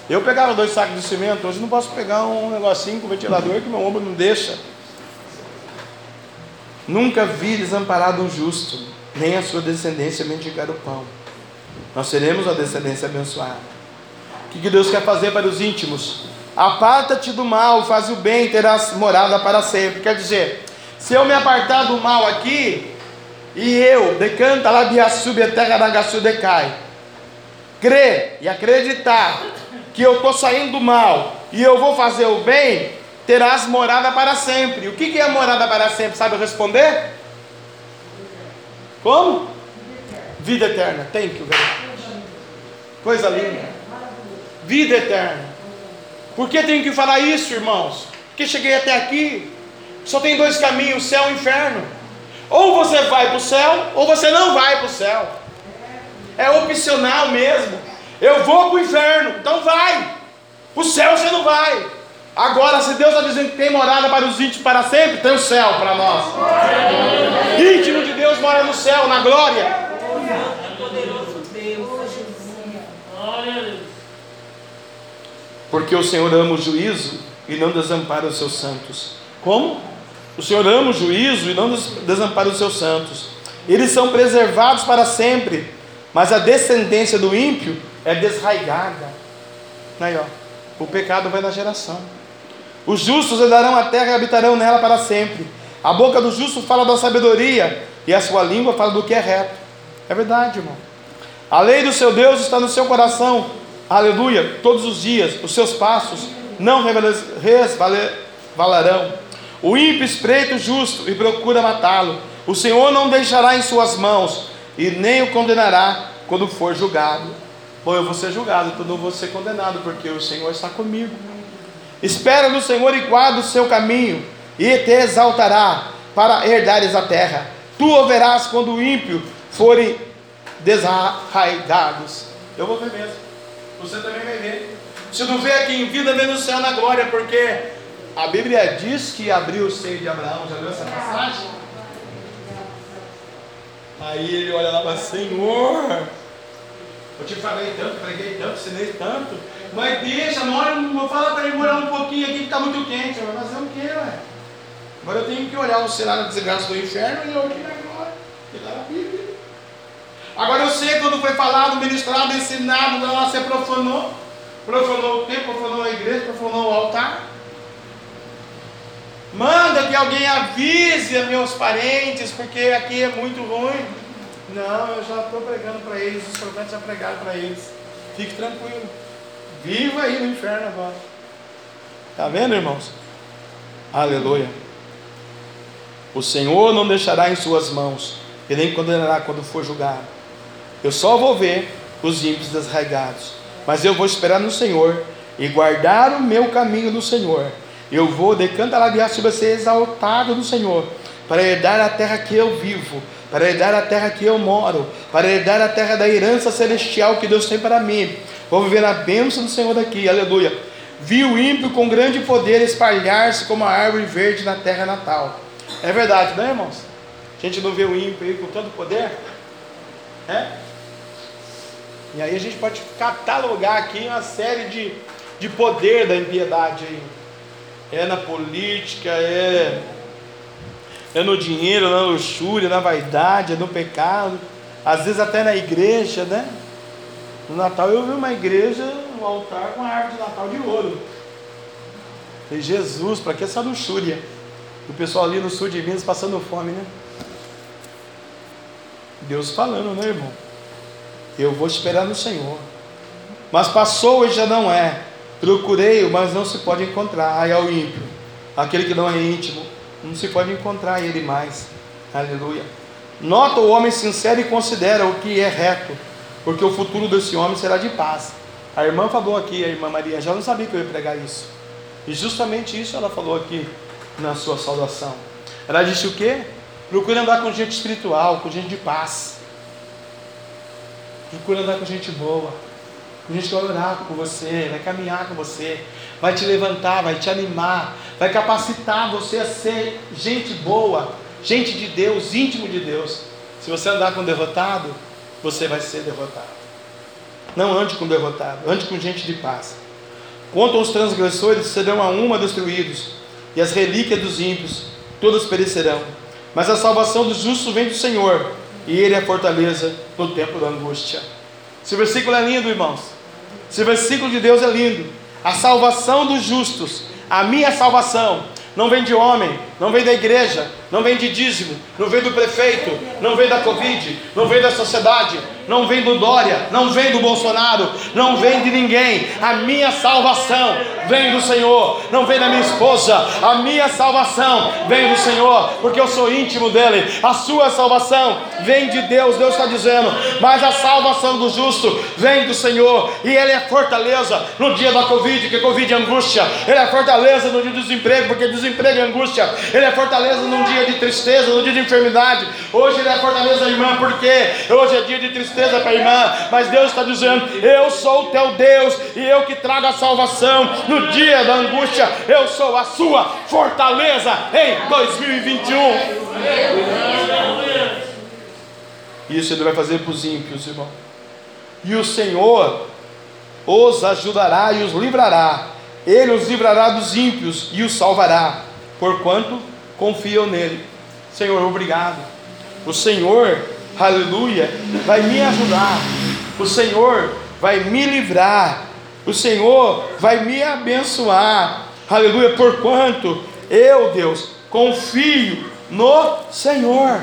Eu pegava dois sacos de cimento, hoje não posso pegar um negocinho com ventilador que meu ombro não deixa. Nunca vi desamparado um justo, nem a sua descendência mendigar o pão. Nós seremos a descendência abençoada. O que Deus quer fazer para os íntimos? Aparta-te do mal, faz o bem, terás morada para sempre. Quer dizer, se eu me apartar do mal aqui, e eu, decanta lá de a terra da Gassu decai, crer e acreditar que eu estou saindo do mal e eu vou fazer o bem, terás morada para sempre. O que é morada para sempre? Sabe responder? Como? Vida eterna. Thank you, velho. Coisa linda. Vida eterna. Por que tenho que falar isso, irmãos? Porque cheguei até aqui. Só tem dois caminhos: céu e inferno. Ou você vai para o céu, ou você não vai para o céu. É opcional mesmo. Eu vou para o inferno, então vai. O céu você não vai. Agora, se Deus está dizendo que tem morada para os íntimos para sempre, tem o céu para nós. Íntimo de Deus mora no céu, na glória. Porque o Senhor ama o juízo e não desampara os seus santos. Como? O Senhor ama o juízo e não desampara os seus santos. Eles são preservados para sempre, mas a descendência do ímpio é desraigada. Aí, ó, o pecado vai na geração. Os justos herdarão a terra e habitarão nela para sempre. A boca do justo fala da sabedoria, e a sua língua fala do que é reto. É verdade, irmão. A lei do seu Deus está no seu coração. Aleluia. Todos os dias, os seus passos não resvalarão. O ímpio espreita o justo e procura matá-lo. O Senhor não deixará em suas mãos. e nem o condenará quando for julgado. Bom, eu vou ser julgado, então não vou ser condenado, porque o Senhor está comigo. Espera no Senhor e guarda o seu caminho, e te exaltará para herdares a terra. Tu o verás quando o ímpio forem desarraigados. Eu vou ver mesmo. Você também vai ver. Se não vê aqui em vida, vê no céu na glória, porque a Bíblia diz que abriu o seio de Abraão. Já viu essa passagem? Aí ele olha lá e fala, Senhor, eu te falei tanto, preguei tanto, ensinei tanto, mas deixa, mora, fala para ele morar um pouquinho aqui que está muito quente. Vai fazer o quê, ué? Agora eu tenho que olhar o cenário da desgraça do inferno e eu aqui na glória. Que está na Bíblia. Agora eu sei quando foi falado, ministrado, ensinado, não, você profanou. Profanou o templo, profanou a igreja, profanou o altar. Manda que alguém avise a meus parentes, porque aqui é muito ruim. Não, eu já estou pregando para eles, os profetas já pregaram para eles. Fique tranquilo. Viva aí no inferno agora. Está vendo, irmãos? Aleluia. O Senhor não deixará em suas mãos, e nem condenará quando for julgado. Eu só vou ver os ímpios desarraigados, mas eu vou esperar no Senhor e guardar o meu caminho no Senhor. Eu vou de cantalabiar sobre ser exaltado no Senhor, para herdar a terra que eu vivo, para herdar a terra que eu moro, para herdar a terra da herança celestial que Deus tem para mim. Vou viver na bênção do Senhor daqui, aleluia. Vi o ímpio com grande poder espalhar-se como a árvore verde na terra natal. É verdade, não é, irmãos? A gente não vê o ímpio aí com tanto poder? É? E aí a gente pode catalogar aqui uma série de, de poder da impiedade aí é na política, é, é no dinheiro, na luxúria, na vaidade, é no pecado, às vezes até na igreja, né? No Natal eu vi uma igreja, um altar com a árvore de Natal de ouro. E Jesus, para que essa luxúria? O pessoal ali no sul de Minas passando fome, né? Deus falando, né, irmão? Eu vou esperar no Senhor. Mas passou e já não é. Procurei-o, mas não se pode encontrar. Aí é o ímpio, aquele que não é íntimo, não se pode encontrar ele mais. Aleluia. Nota o homem sincero e considera o que é reto, porque o futuro desse homem será de paz. A irmã falou aqui, a irmã Maria, já não sabia que eu ia pregar isso. E justamente isso ela falou aqui na sua saudação. Ela disse o quê? Procure andar com gente espiritual, com gente de paz. Procure andar com gente boa a gente vai orar com você, vai caminhar com você, vai te levantar, vai te animar, vai capacitar você a ser gente boa, gente de Deus, íntimo de Deus. Se você andar com derrotado, você vai ser derrotado. Não ande com derrotado, ande com gente de paz. Quanto aos transgressores, serão a uma destruídos, e as relíquias dos ímpios, todas perecerão. Mas a salvação dos justos vem do Senhor, e Ele é a fortaleza no tempo da angústia. Esse versículo é lindo, irmãos. Esse versículo de Deus é lindo. A salvação dos justos, a minha salvação, não vem de homem, não vem da igreja, não vem de dízimo, não vem do prefeito, não vem da Covid, não vem da sociedade, não vem do Dória, não vem do Bolsonaro, não vem de ninguém. A minha salvação vem do Senhor, não vem da minha esposa. A minha salvação vem do Senhor, porque eu sou íntimo dele. A sua salvação vem de Deus, Deus está dizendo, mas a salvação do justo vem do Senhor, e ele é fortaleza no dia da Covid, que Covid é angústia, ele é fortaleza no dia do desemprego, porque desemprego é angústia, ele é fortaleza num dia de tristeza, no dia de enfermidade. Hoje ele é fortaleza, irmã, porque hoje é dia de tristeza para a irmã, mas Deus está dizendo: Eu sou o teu Deus e eu que trago a salvação no dia da angústia. Eu sou a sua fortaleza em 2021. Isso ele vai fazer para os ímpios, irmão. E o Senhor os ajudará e os livrará. Ele os livrará dos ímpios e os salvará, porquanto confiam nele. Senhor, obrigado. O Senhor, aleluia, vai me ajudar. O Senhor vai me livrar. O Senhor vai me abençoar. Aleluia, porquanto eu, Deus, confio no Senhor.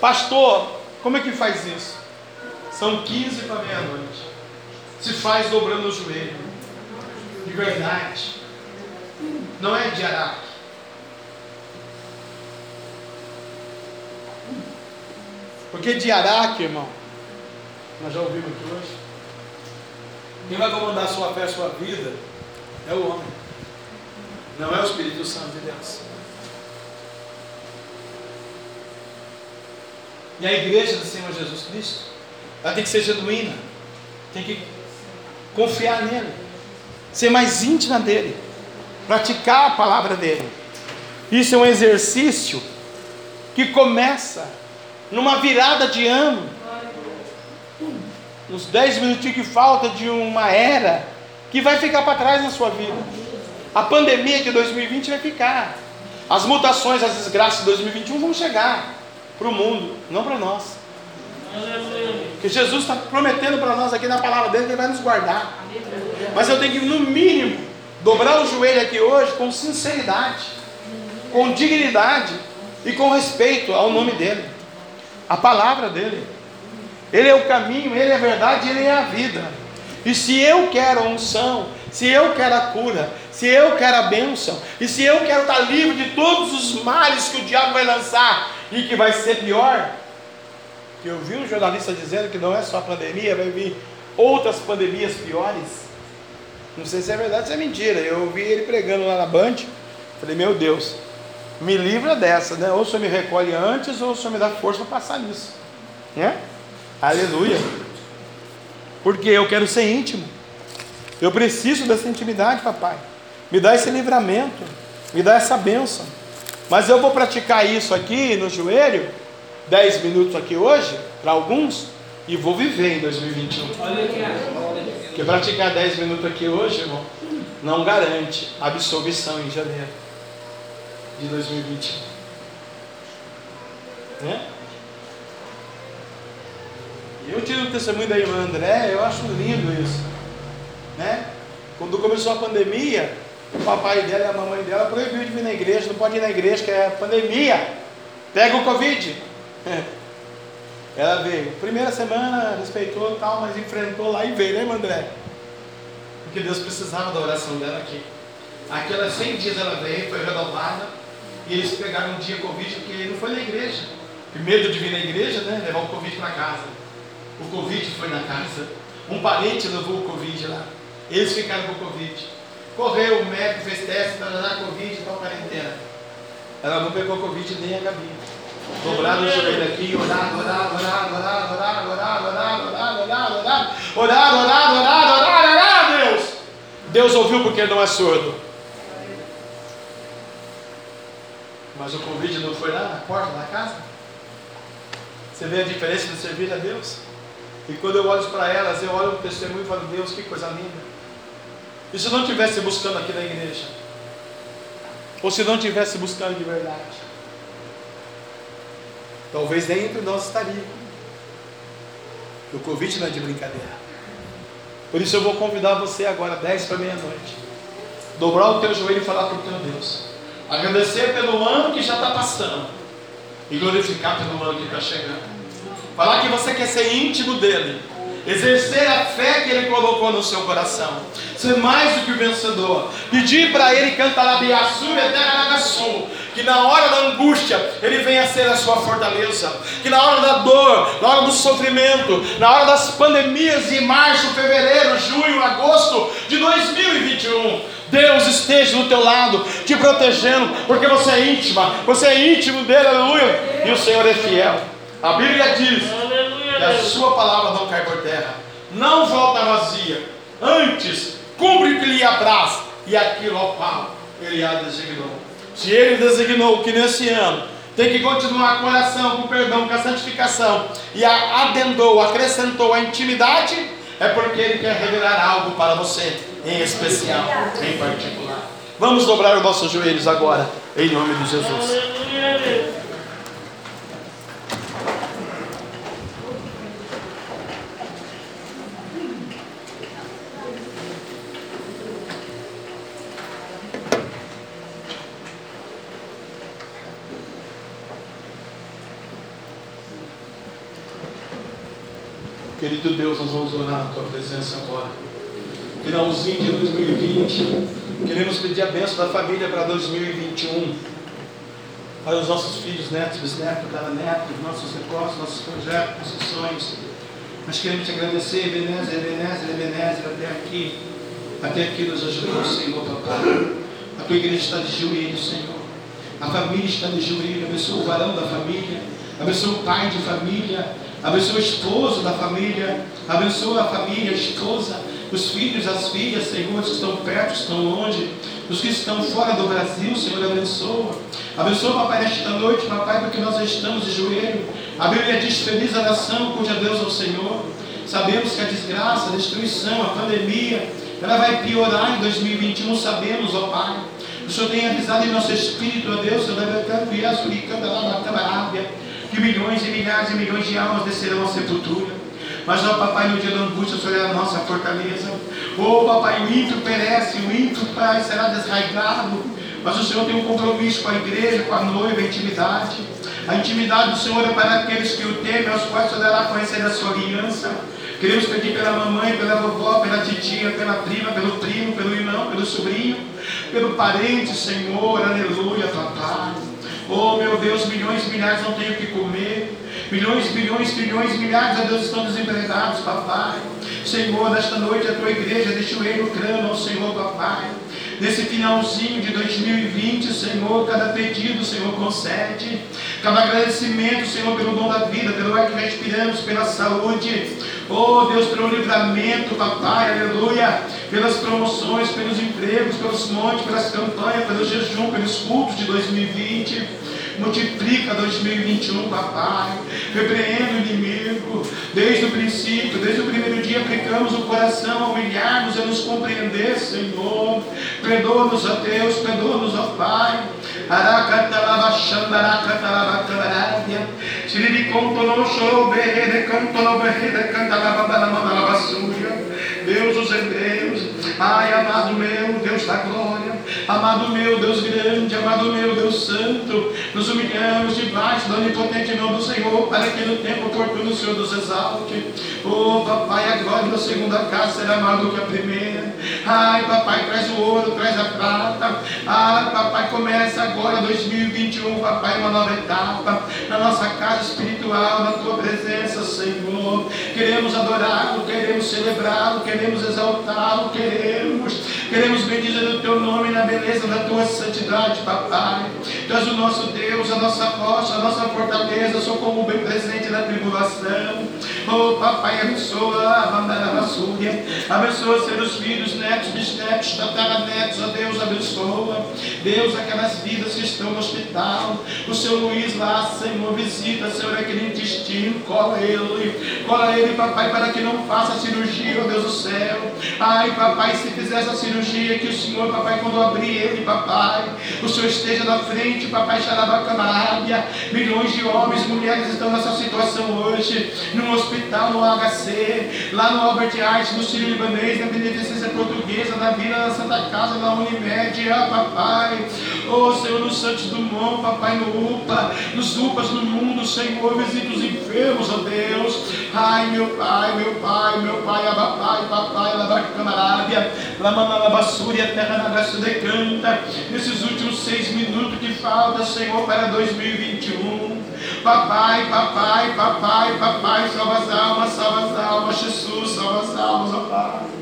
Pastor, como é que faz isso? São 15 para meia-noite. Se faz dobrando o joelho. De verdade. Não é de araque. Porque de Araque, irmão, nós já ouvimos aqui hoje. Quem vai comandar a sua fé, a sua vida, é o homem. Não é o Espírito Santo de Deus. E a igreja do Senhor Jesus Cristo, ela tem que ser genuína, tem que confiar nele, ser mais íntima dele, praticar a palavra dele. Isso é um exercício que começa numa virada de ano, nos dez minutinhos que falta de uma era que vai ficar para trás na sua vida. A pandemia de 2020 vai ficar. As mutações, as desgraças de 2021 vão chegar para o mundo, não para nós. Que Jesus está prometendo para nós aqui na palavra dele que ele vai nos guardar. Mas eu tenho que, no mínimo, dobrar o joelho aqui hoje com sinceridade, com dignidade e com respeito ao nome dele, a palavra dele. Ele é o caminho, ele é a verdade, ele é a vida. E se eu quero a unção, se eu quero a cura, se eu quero a bênção, e se eu quero estar livre de todos os males que o diabo vai lançar e que vai ser pior, eu vi um jornalista dizendo que não é só a pandemia, vai vir outras pandemias piores. Não sei se é verdade ou se é mentira. Eu ouvi ele pregando lá na Band. Falei, meu Deus, me livra dessa, né? Ou o senhor me recolhe antes, ou o senhor me dá força para passar nisso. Né? Aleluia. Porque eu quero ser íntimo. Eu preciso dessa intimidade, papai. Me dá esse livramento. Me dá essa bênção. Mas eu vou praticar isso aqui no joelho, 10 minutos aqui hoje, para alguns, e vou viver em 2021. Porque praticar 10 minutos aqui hoje, irmão, não garante absolvição em janeiro de 2021. Né? Eu tiro o testemunho da irmã André, eu acho lindo isso. Né? Quando começou a pandemia, o papai dela e a mamãe dela proibiu de vir na igreja, não pode ir na igreja, que é pandemia. Pega o Covid. Ela veio. Primeira semana respeitou tal, mas enfrentou lá e veio, né, André? Porque Deus precisava da oração dela aqui. Aquelas 100 dias ela veio, foi renovada. E eles pegaram um dia Covid porque não foi na igreja. Com medo de vir na igreja, né? Levar o Covid para casa. O Covid foi na casa. Um parente levou o Covid lá. Eles ficaram com o Covid. Correu, o médico fez teste, para dar Covid e tal, quarentena. Ela não pegou Covid nem a Gabi. Dobrar o joelho aqui, orar, orar, orar, orar, orar, orar, orar, orar, orar, orar, orar, orar, orar, orar, orar, Deus. Deus ouviu porque não é surdo. Mas o convite não foi lá na porta da casa? Você vê a diferença de servir a Deus? E quando eu olho para elas, eu olho o testemunho e falo, Deus, que coisa linda. E se não estivesse buscando aqui na igreja? Ou se não estivesse buscando de verdade? Talvez nem entre nós estaria. O convite não é de brincadeira. Por isso eu vou convidar você agora, 10 para meia-noite. Dobrar o teu joelho e falar para o teu Deus. Agradecer pelo ano que já está passando. E glorificar pelo ano que está chegando. Falar que você quer ser íntimo dele. Exercer a fé que ele colocou no seu coração. Ser mais do que o vencedor. Pedir para ele cantar a Biaçu e que na hora da angústia ele venha ser a sua fortaleza, que na hora da dor, na hora do sofrimento, na hora das pandemias de março, fevereiro, junho, agosto de 2021, Deus esteja do teu lado, te protegendo, porque você é íntima, você é íntimo dele, aleluia, e o Senhor é fiel. A Bíblia diz que a sua palavra não cai por terra, não volta vazia, antes cumpre o que lhe apraz e aquilo ao qual ele a designou. Se ele designou que nesse ano tem que continuar com a oração, com perdão, com a santificação e adendou, acrescentou a intimidade, é porque ele quer revelar algo para você, em especial, em particular. Vamos dobrar os nossos joelhos agora, em nome de Jesus. Querido Deus, nós vamos orar na tua presença agora. Finalzinho de 2020. Queremos pedir a bênção da família para 2021. Olha os nossos filhos, netos, bisnetos, cada neto, nossos negócios, nossos projetos, nossos sonhos. Nós queremos te agradecer, Ebenezer, Ebenezer, Ebenezer, até aqui. Até aqui nos ajudou, Senhor, papai. A tua igreja está de joelhos, Senhor. A família está de joelhos. Abençoa o varão da família. Abençoa o pai de família. Abençoa o esposo da família. Abençoa a família, a esposa, os filhos, as filhas, Senhor, que estão perto, que estão longe. Os que estão fora do Brasil, Senhor, abençoa. Abençoa, papai, nesta noite, papai, porque nós estamos de joelho. A Bíblia diz: Feliz a nação cuja Deus é o Senhor. Sabemos que a desgraça, a destruição, a pandemia, ela vai piorar em 2021, sabemos, ó Pai. O Senhor tem avisado em nosso espírito, ó Deus, que milhões e milhares e milhões de almas descerão à sepultura. Mas, ó Papai, no dia da angústia, o Senhor é a nossa fortaleza. Ó Papai, o ímpio perece, o ímpio, Pai, será desraigado. Mas o Senhor tem um compromisso com a igreja, com a noiva, a intimidade. A intimidade do Senhor é para aqueles que o temem, aos quais o Senhor dará conhecer a sua aliança. Queremos pedir pela mamãe, pela vovó, pela titia, pela prima, pelo primo, pelo irmão, pelo sobrinho, pelo parente, Senhor, aleluia, papai. Oh meu Deus, milhões milhares não têm o que comer. Milhões, bilhões, trilhões, milhares, ó Deus, estão desempregados, papai. Senhor, nesta noite a tua igreja deixa o no crânio ao Senhor, papai. Nesse finalzinho de 2020, Senhor, cada pedido, Senhor, concede. Cada agradecimento, Senhor, pelo dom da vida, pelo ar que respiramos, pela saúde. Oh, Deus, pelo livramento, papai, aleluia. Pelas promoções, pelos empregos, pelos montes, pelas campanhas, pelo jejum, pelos cultos de 2020. Multiplica 2021, papai. Repreenda o inimigo. Desde o princípio, desde o primeiro dia, aplicamos o coração a humilharmos e a nos compreender, Senhor. Perdoa-nos, ó Deus, perdoa-nos, ó Pai. Aracatalabachandaracatalabacaradia. Siriricontonoxo, berre, cantolo, berre, cantalababalamanalabassuja. Deus os hebreus, Ai, amado meu, Deus da glória, amado meu, Deus grande, amado meu, Deus santo, nos humilhamos debaixo do onipotente nome do Senhor, para que no tempo oportuno o Senhor nos exalte. Oh, papai, a glória da segunda casa será maior do que a primeira. Ai, papai, traz o ouro, traz a prata. Ai, papai, começa agora 2021, papai, uma nova etapa na nossa casa espiritual, na tua presença, Senhor. Queremos adorá-lo, queremos celebrá-lo, queremos exaltá-lo, queremos, queremos bendizer o teu nome na beleza da tua santidade, papai. Tu és o nosso Deus, a nossa rocha, a nossa fortaleza, socorro bem presente na tribulação. Oh, papai, abençoa a Vandarabassúria, abençoa seus filhos, netos, bisnetos, tataranetos, ó Deus, abençoa. Deus, aquelas vidas que estão no hospital, o seu Luiz lá, Senhor, visita, Senhor, aquele intestino, cola ele, cola ele, papai, para que não faça cirurgia, ó Deus do céu. Ai, papai, se fizer essa cirurgia, que o Senhor, papai, quando abrir ele, papai, o Senhor esteja na frente, papai, xarabacamária. Milhões de homens, mulheres estão nessa situação hoje, no hospital, no HC, lá no Albert Einstein, no Sírio Libanês, na Beneficência Portuguesa, na Vila da Santa Casa, na Unimed, ah, papai. Oh, Senhor, no Santos Dumont, papai, no UPA, nos UPAs no mundo, Senhor, visita os enfermos, ó Deus. Ai, meu pai, meu pai, meu pai, abapai, papai, labacamarabia, lamamalabassúria, terra na graça decanta. Nesses últimos seis minutos que falta, Senhor, para 2021. Papai, papai, papai, papai, salva as almas, salva as almas, Jesus, salva as almas, ó Pai.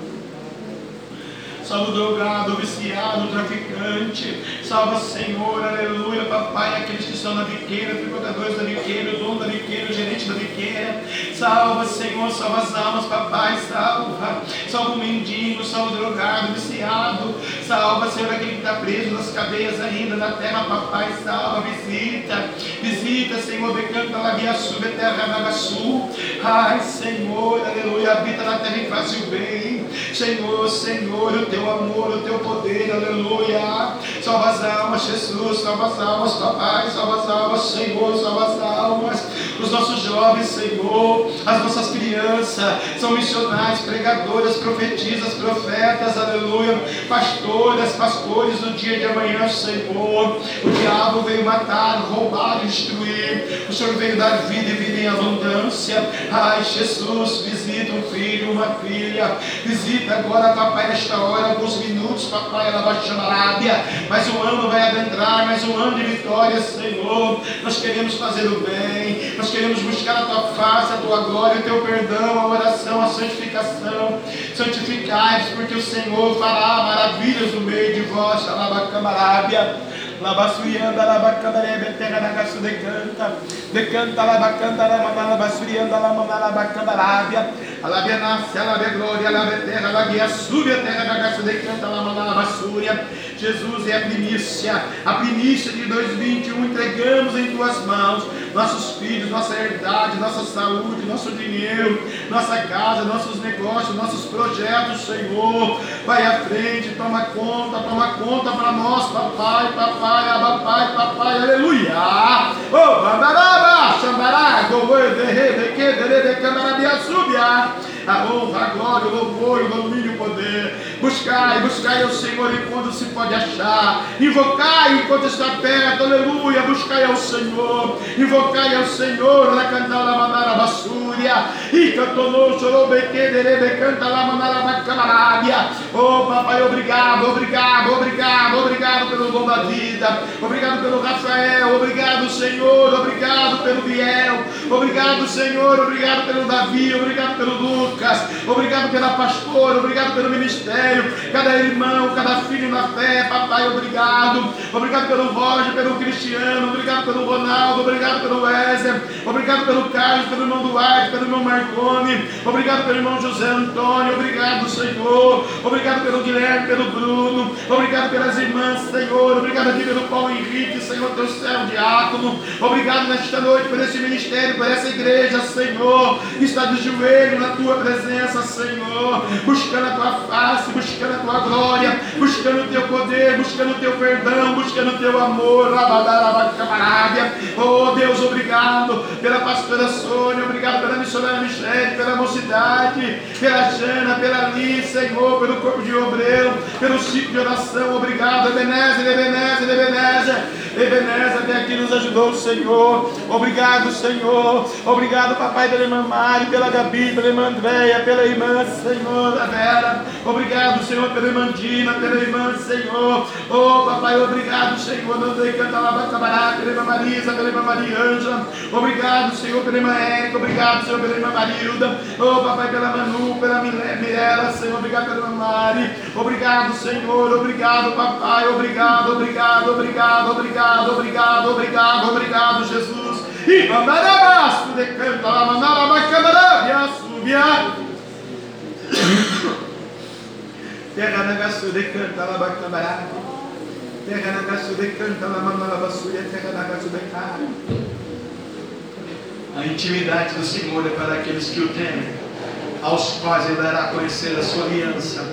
Salva o drogado, o viciado, o traficante. Salva, Senhor, aleluia, papai, aqueles que estão na biqueira, tributadores da biqueira, o dono da biqueira, o gerente da biqueira. Salva, Senhor, salva as almas, papai, salva. Salva o mendigo, salva o drogado, o viciado. Salva, Senhor, aquele que está preso nas cadeias ainda na terra, papai, salva, visita. Visita, Senhor, decanta lá via sul, terra na sul. Ai, Senhor, aleluia, habita na terra e faz o bem. Senhor, Senhor, o teu amor, o teu poder, aleluia. Salva as almas, Jesus, salva as almas, papai, salva as almas, Senhor, salva as almas. Os nossos jovens, Senhor, as nossas crianças são missionários, pregadoras, profetisas, profetas, aleluia, pastoras, pastores no dia de amanhã, Senhor. O diabo veio matar, roubar, destruir. O Senhor veio dar vida e vida em abundância. Ai, Jesus, visita um filho, uma filha. Visita agora, papai, nesta hora, alguns minutos, papai, ela vai chamar Arábia. Mas o ano vai adentrar, mais um ano de vitória, Senhor. Nós queremos fazer o bem, nós queremos buscar a tua face, a tua glória, o teu perdão, a oração, a santificação. Santificai-vos, porque o Senhor fará maravilhas no meio de vós, Alabacamarábia. Labasurianda, labacandarebe, terra da gaço decanta, decanta, labacanta, labasurianda, lamanalabacandarabe, alabia nasce, alabia glória, alabia terra, alabia sube a terra da gaço decanta, lamanalabasúria. Jesus é a primícia, a primícia de 2021, entregamos em tuas mãos nossos filhos, nossa herdade, nossa saúde, nosso dinheiro, nossa casa, nossos negócios, nossos projetos, Senhor. Vai à frente, toma conta, toma conta para nós, papai, papai, papai, papai, aleluia. Oh, babaraba, xambará, govoio, derre, deque, derre, decamarabia, subia a honra, a glória, o louvor, o domínio o poder. Buscai, buscai ao Senhor enquanto se pode achar. Invocai enquanto está perto, aleluia. Buscai ao Senhor, invocai ao Senhor. La cantala manara basúria, e cantonou, chorou, bequederebe, canta lá manara bacamarábia. Oh, papai, obrigado, obrigado, obrigado, obrigado pelo dom da vida. Obrigado pelo Rafael, obrigado, Senhor, obrigado pelo Biel. Obrigado, Senhor, obrigado pelo Davi, obrigado pelo Lucas. Lucas. Obrigado pela pastora, obrigado pelo ministério, cada irmão, cada filho na fé, papai, obrigado. Obrigado pelo Roger, pelo Cristiano, obrigado pelo Ronaldo, obrigado pelo Wesley, obrigado pelo Carlos, pelo irmão Duarte, pelo irmão Marconi, obrigado pelo irmão José Antônio, obrigado, Senhor. Obrigado pelo Guilherme, pelo Bruno, obrigado pelas irmãs, Senhor. Obrigado aqui pelo Paulo Henrique, Senhor, teu servo diácono. Obrigado nesta noite por esse ministério, por essa igreja, Senhor, que está de joelho na tua presença, Senhor, buscando a tua face, buscando a tua glória, buscando o teu poder, buscando o teu perdão, buscando o teu amor. Oh Deus, obrigado pela pastora Sônia, obrigado pela missionária Michele, pela mocidade, pela Jana, pela Liz, Senhor, pelo corpo de obreiro, pelo ciclo de oração. Obrigado, Ebenezer, Ebenezer, Ebenezer. Ebenezer até aqui nos ajudou o Senhor. Obrigado, Senhor. Obrigado, papai, pela irmã Mari, pela Gabi, pela irmã Pela irmã, Senhor, da Vera. Obrigado, Senhor, pela irmã Dina, pela irmã, Senhor. Oh, papai, obrigado, Senhor. Não dei canta lá, camarada, pela irmã Marisa, pela irmã Maria Ângela. Obrigado, Senhor, pela irmã Érica. Obrigado, Senhor, pela irmã Marilda. Oh, papai, pela Manu, pela Mirela, Senhor. Obrigado pela irmã Mari. Obrigado, Senhor. Obrigado, papai. Obrigado, obrigado, obrigado, obrigado, obrigado, obrigado, obrigado, Jesus. E mandarabaço, decanta lá, mandarabacamara, subia. Terra na gaçu, decanta lá, bacamara. Terra na gaçu, decanta lá, mandarabassuia, terra na gaçu, decanta. A intimidade do Senhor é para aqueles que o temem, aos quais ele dará a conhecer a sua aliança.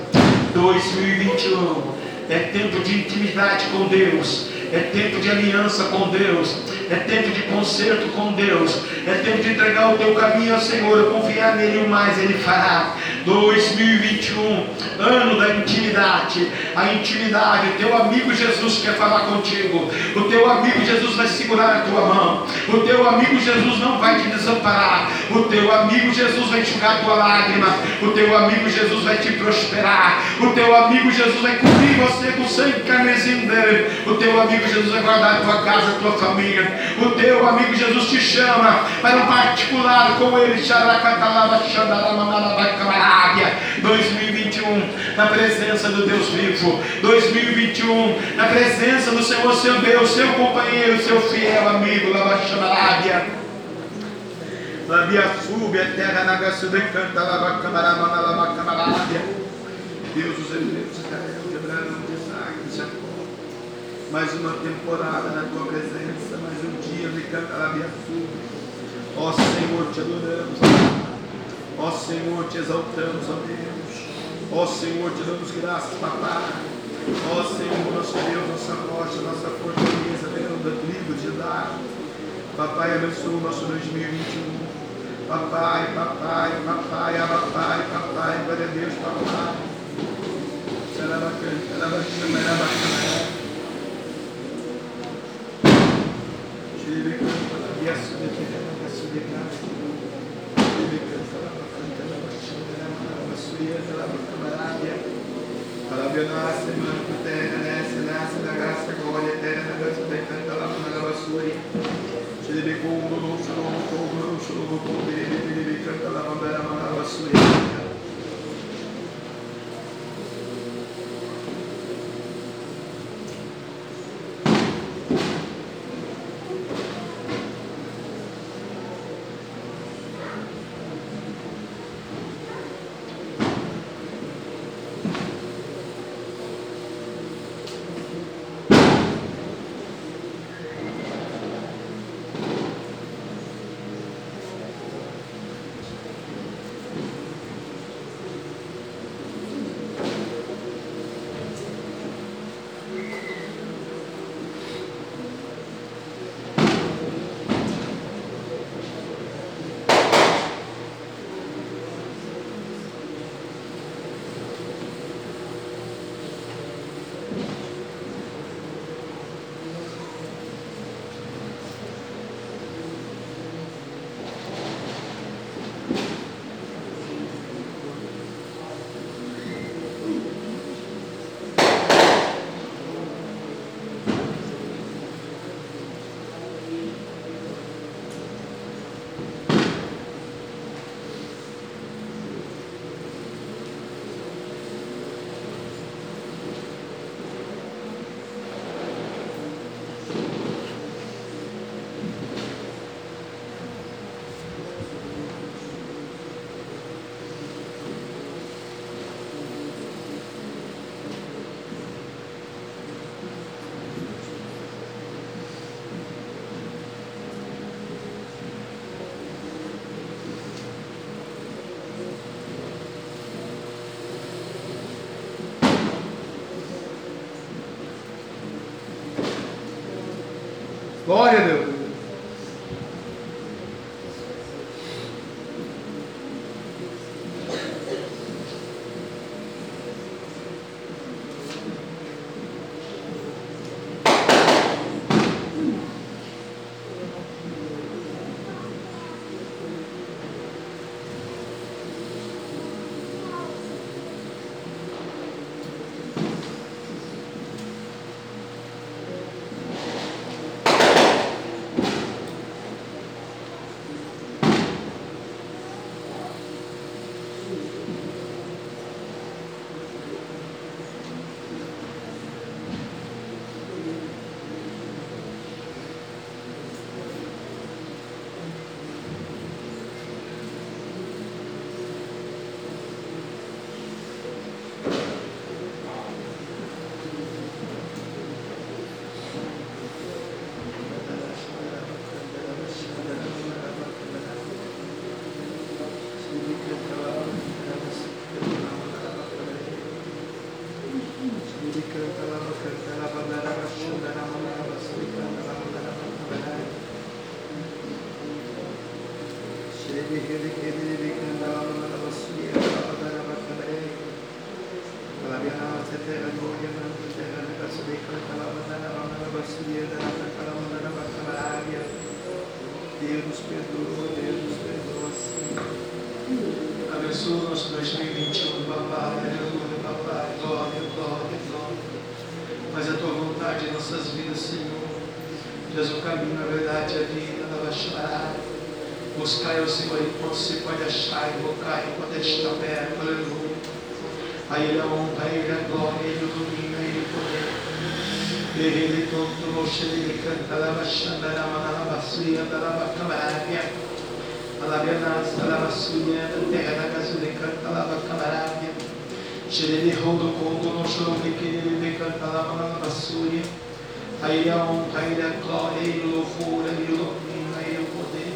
2021 é tempo de intimidade com Deus, é tempo de aliança com Deus, é tempo de conserto com Deus, é tempo de entregar o teu caminho ao Senhor, confiar nele, o mais ele fará. 2021, ano da intimidade, a intimidade, o teu amigo Jesus quer falar contigo, o teu amigo Jesus vai segurar a tua mão, o teu amigo Jesus não vai te desamparar, o teu amigo Jesus vai enxugar a tua lágrima, o teu amigo Jesus vai te prosperar, o teu amigo Jesus vai cobrir você com sangue carmesim dele, o teu amigo Jesus vai guardar a tua casa, a tua família, o teu amigo Jesus te chama para um particular com ele. 2021, na presença do Deus vivo. 2021, na presença do Senhor, seu Deus, seu companheiro, seu fiel amigo. Labaxamarábia. Labia sube a terra na gaçu de canta, labacamarama, labacamarábia. Deus, os hebreus, Israel, quebraram de Isaac, Jacó mais uma temporada na tua presença, mais um dia de Cantarabiaçu. Ó Senhor, te adoramos, ó Senhor, te exaltamos, ó Deus. Ó Senhor, te damos graças, papai. Ó Senhor, nosso Deus, nossa rocha, nossa fortaleza, verão da tribo de Judá. Papai, abençoa o nosso 2021. Papai, papai, papai, papai, papai, glória a Deus, papai. Será bacana, será bacana, será bacana. Yes, canta la rabbia. Rabbia nasce, manco terra, Glória a Deus. Deus nos perdoa, Deus nos perdoa, Senhor. Abençoa o nosso 2021, papai, aleluia, papai, glória, glória, glória. Faz a tua vontade em nossas vidas, Senhor. Deus, o caminho, a verdade, a vida, a baixará. Buscai o Senhor enquanto se pode achar, invocar enquanto Ele está perto, aleluia. A Ele a honra, a Ele a glória, a Ele o domínio, a Ele o poder. Ele tonto moshe ele canta la bashanda la mana la basuya da la bakamarabia. Alabiana la basuya da terra bakamarabia. Xerele rodo condo no choro de que ele canta la mana la basuya. Aí a honra, aí a glória, aí o louvor, aí o domínio, aí o poder.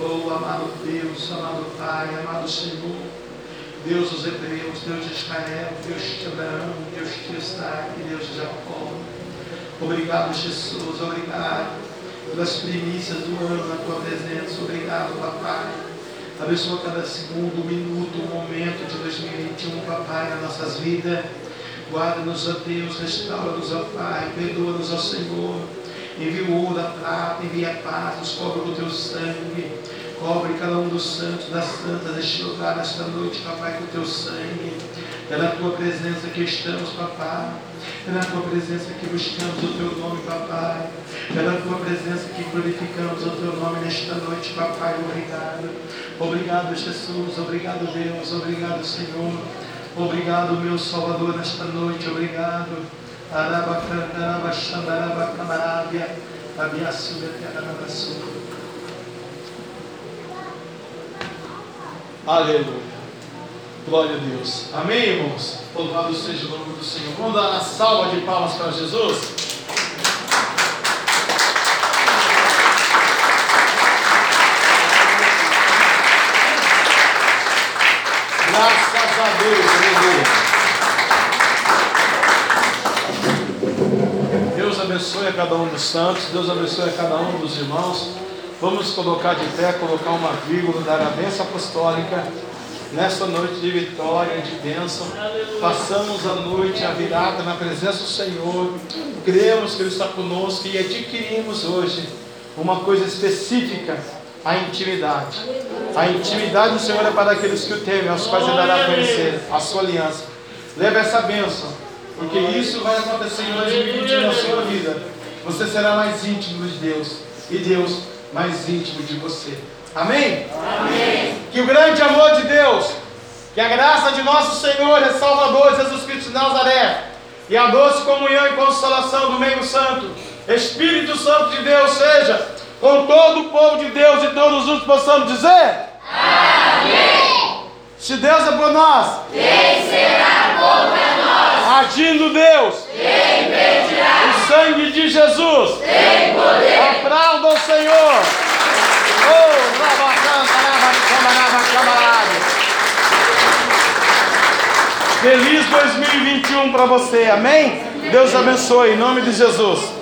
Oh, amado Deus, amado Pai, amado Senhor. Deus dos Hebreus, Deus de Israel, Deus de Abraão, Deus de Isaac, Deus de Jacó. Obrigado, Jesus, obrigado pelas primícias do ano na tua presença. Obrigado, papai. Abençoa cada segundo, minuto, momento de 2021, papai, nas nossas vidas. Guarda-nos, ó Deus, restaura-nos, ó Pai, perdoa-nos, ó Senhor. Envia o ouro, a prata, envia a paz, nos cobra do teu sangue. Cobre cada um dos santos, das santas deste lugar nesta noite, papai, com o teu sangue. É na tua presença que estamos, papai. É na tua presença que buscamos o teu nome, papai. É na tua presença que glorificamos o teu nome nesta noite, papai. Obrigado. Obrigado, Jesus. Obrigado, Deus. Obrigado, Senhor. Obrigado, meu Salvador, nesta noite. Obrigado. Aleluia. Glória a Deus. Amém, irmãos? Louvado seja o nome do Senhor. Vamos dar uma salva de palmas para Jesus? Graças a Deus, aleluia. Deus abençoe a cada um dos santos, Deus abençoe a cada um dos irmãos. Vamos colocar de pé, colocar uma vírgula, dar a bênção apostólica nesta noite de vitória, de bênção. Passamos a noite, a virada na presença do Senhor. Cremos que Ele está conosco e adquirimos hoje uma coisa específica, a intimidade. A intimidade do Senhor é para aqueles que o temem, aos quais Ele dará a conhecer a sua aliança. Leve essa bênção, porque isso vai acontecer em 2020 na sua vida. Você será mais íntimo de Deus e Deus mais íntimo de você. Amém? Amém. Que o grande amor de Deus, que a graça de nosso Senhor e Salvador Jesus Cristo de Nazaré, e a doce comunhão e consolação do meio santo, Espírito Santo de Deus, seja com todo o povo de Deus e todos os possamos dizer: Amém. Se Deus é por nós, quem será contra nós? Agindo Deus, quem impedirá? O sangue de Jesus, tem poder. Aplauda o Senhor. Feliz 2021 para você, amém? Deus abençoe, em nome de Jesus.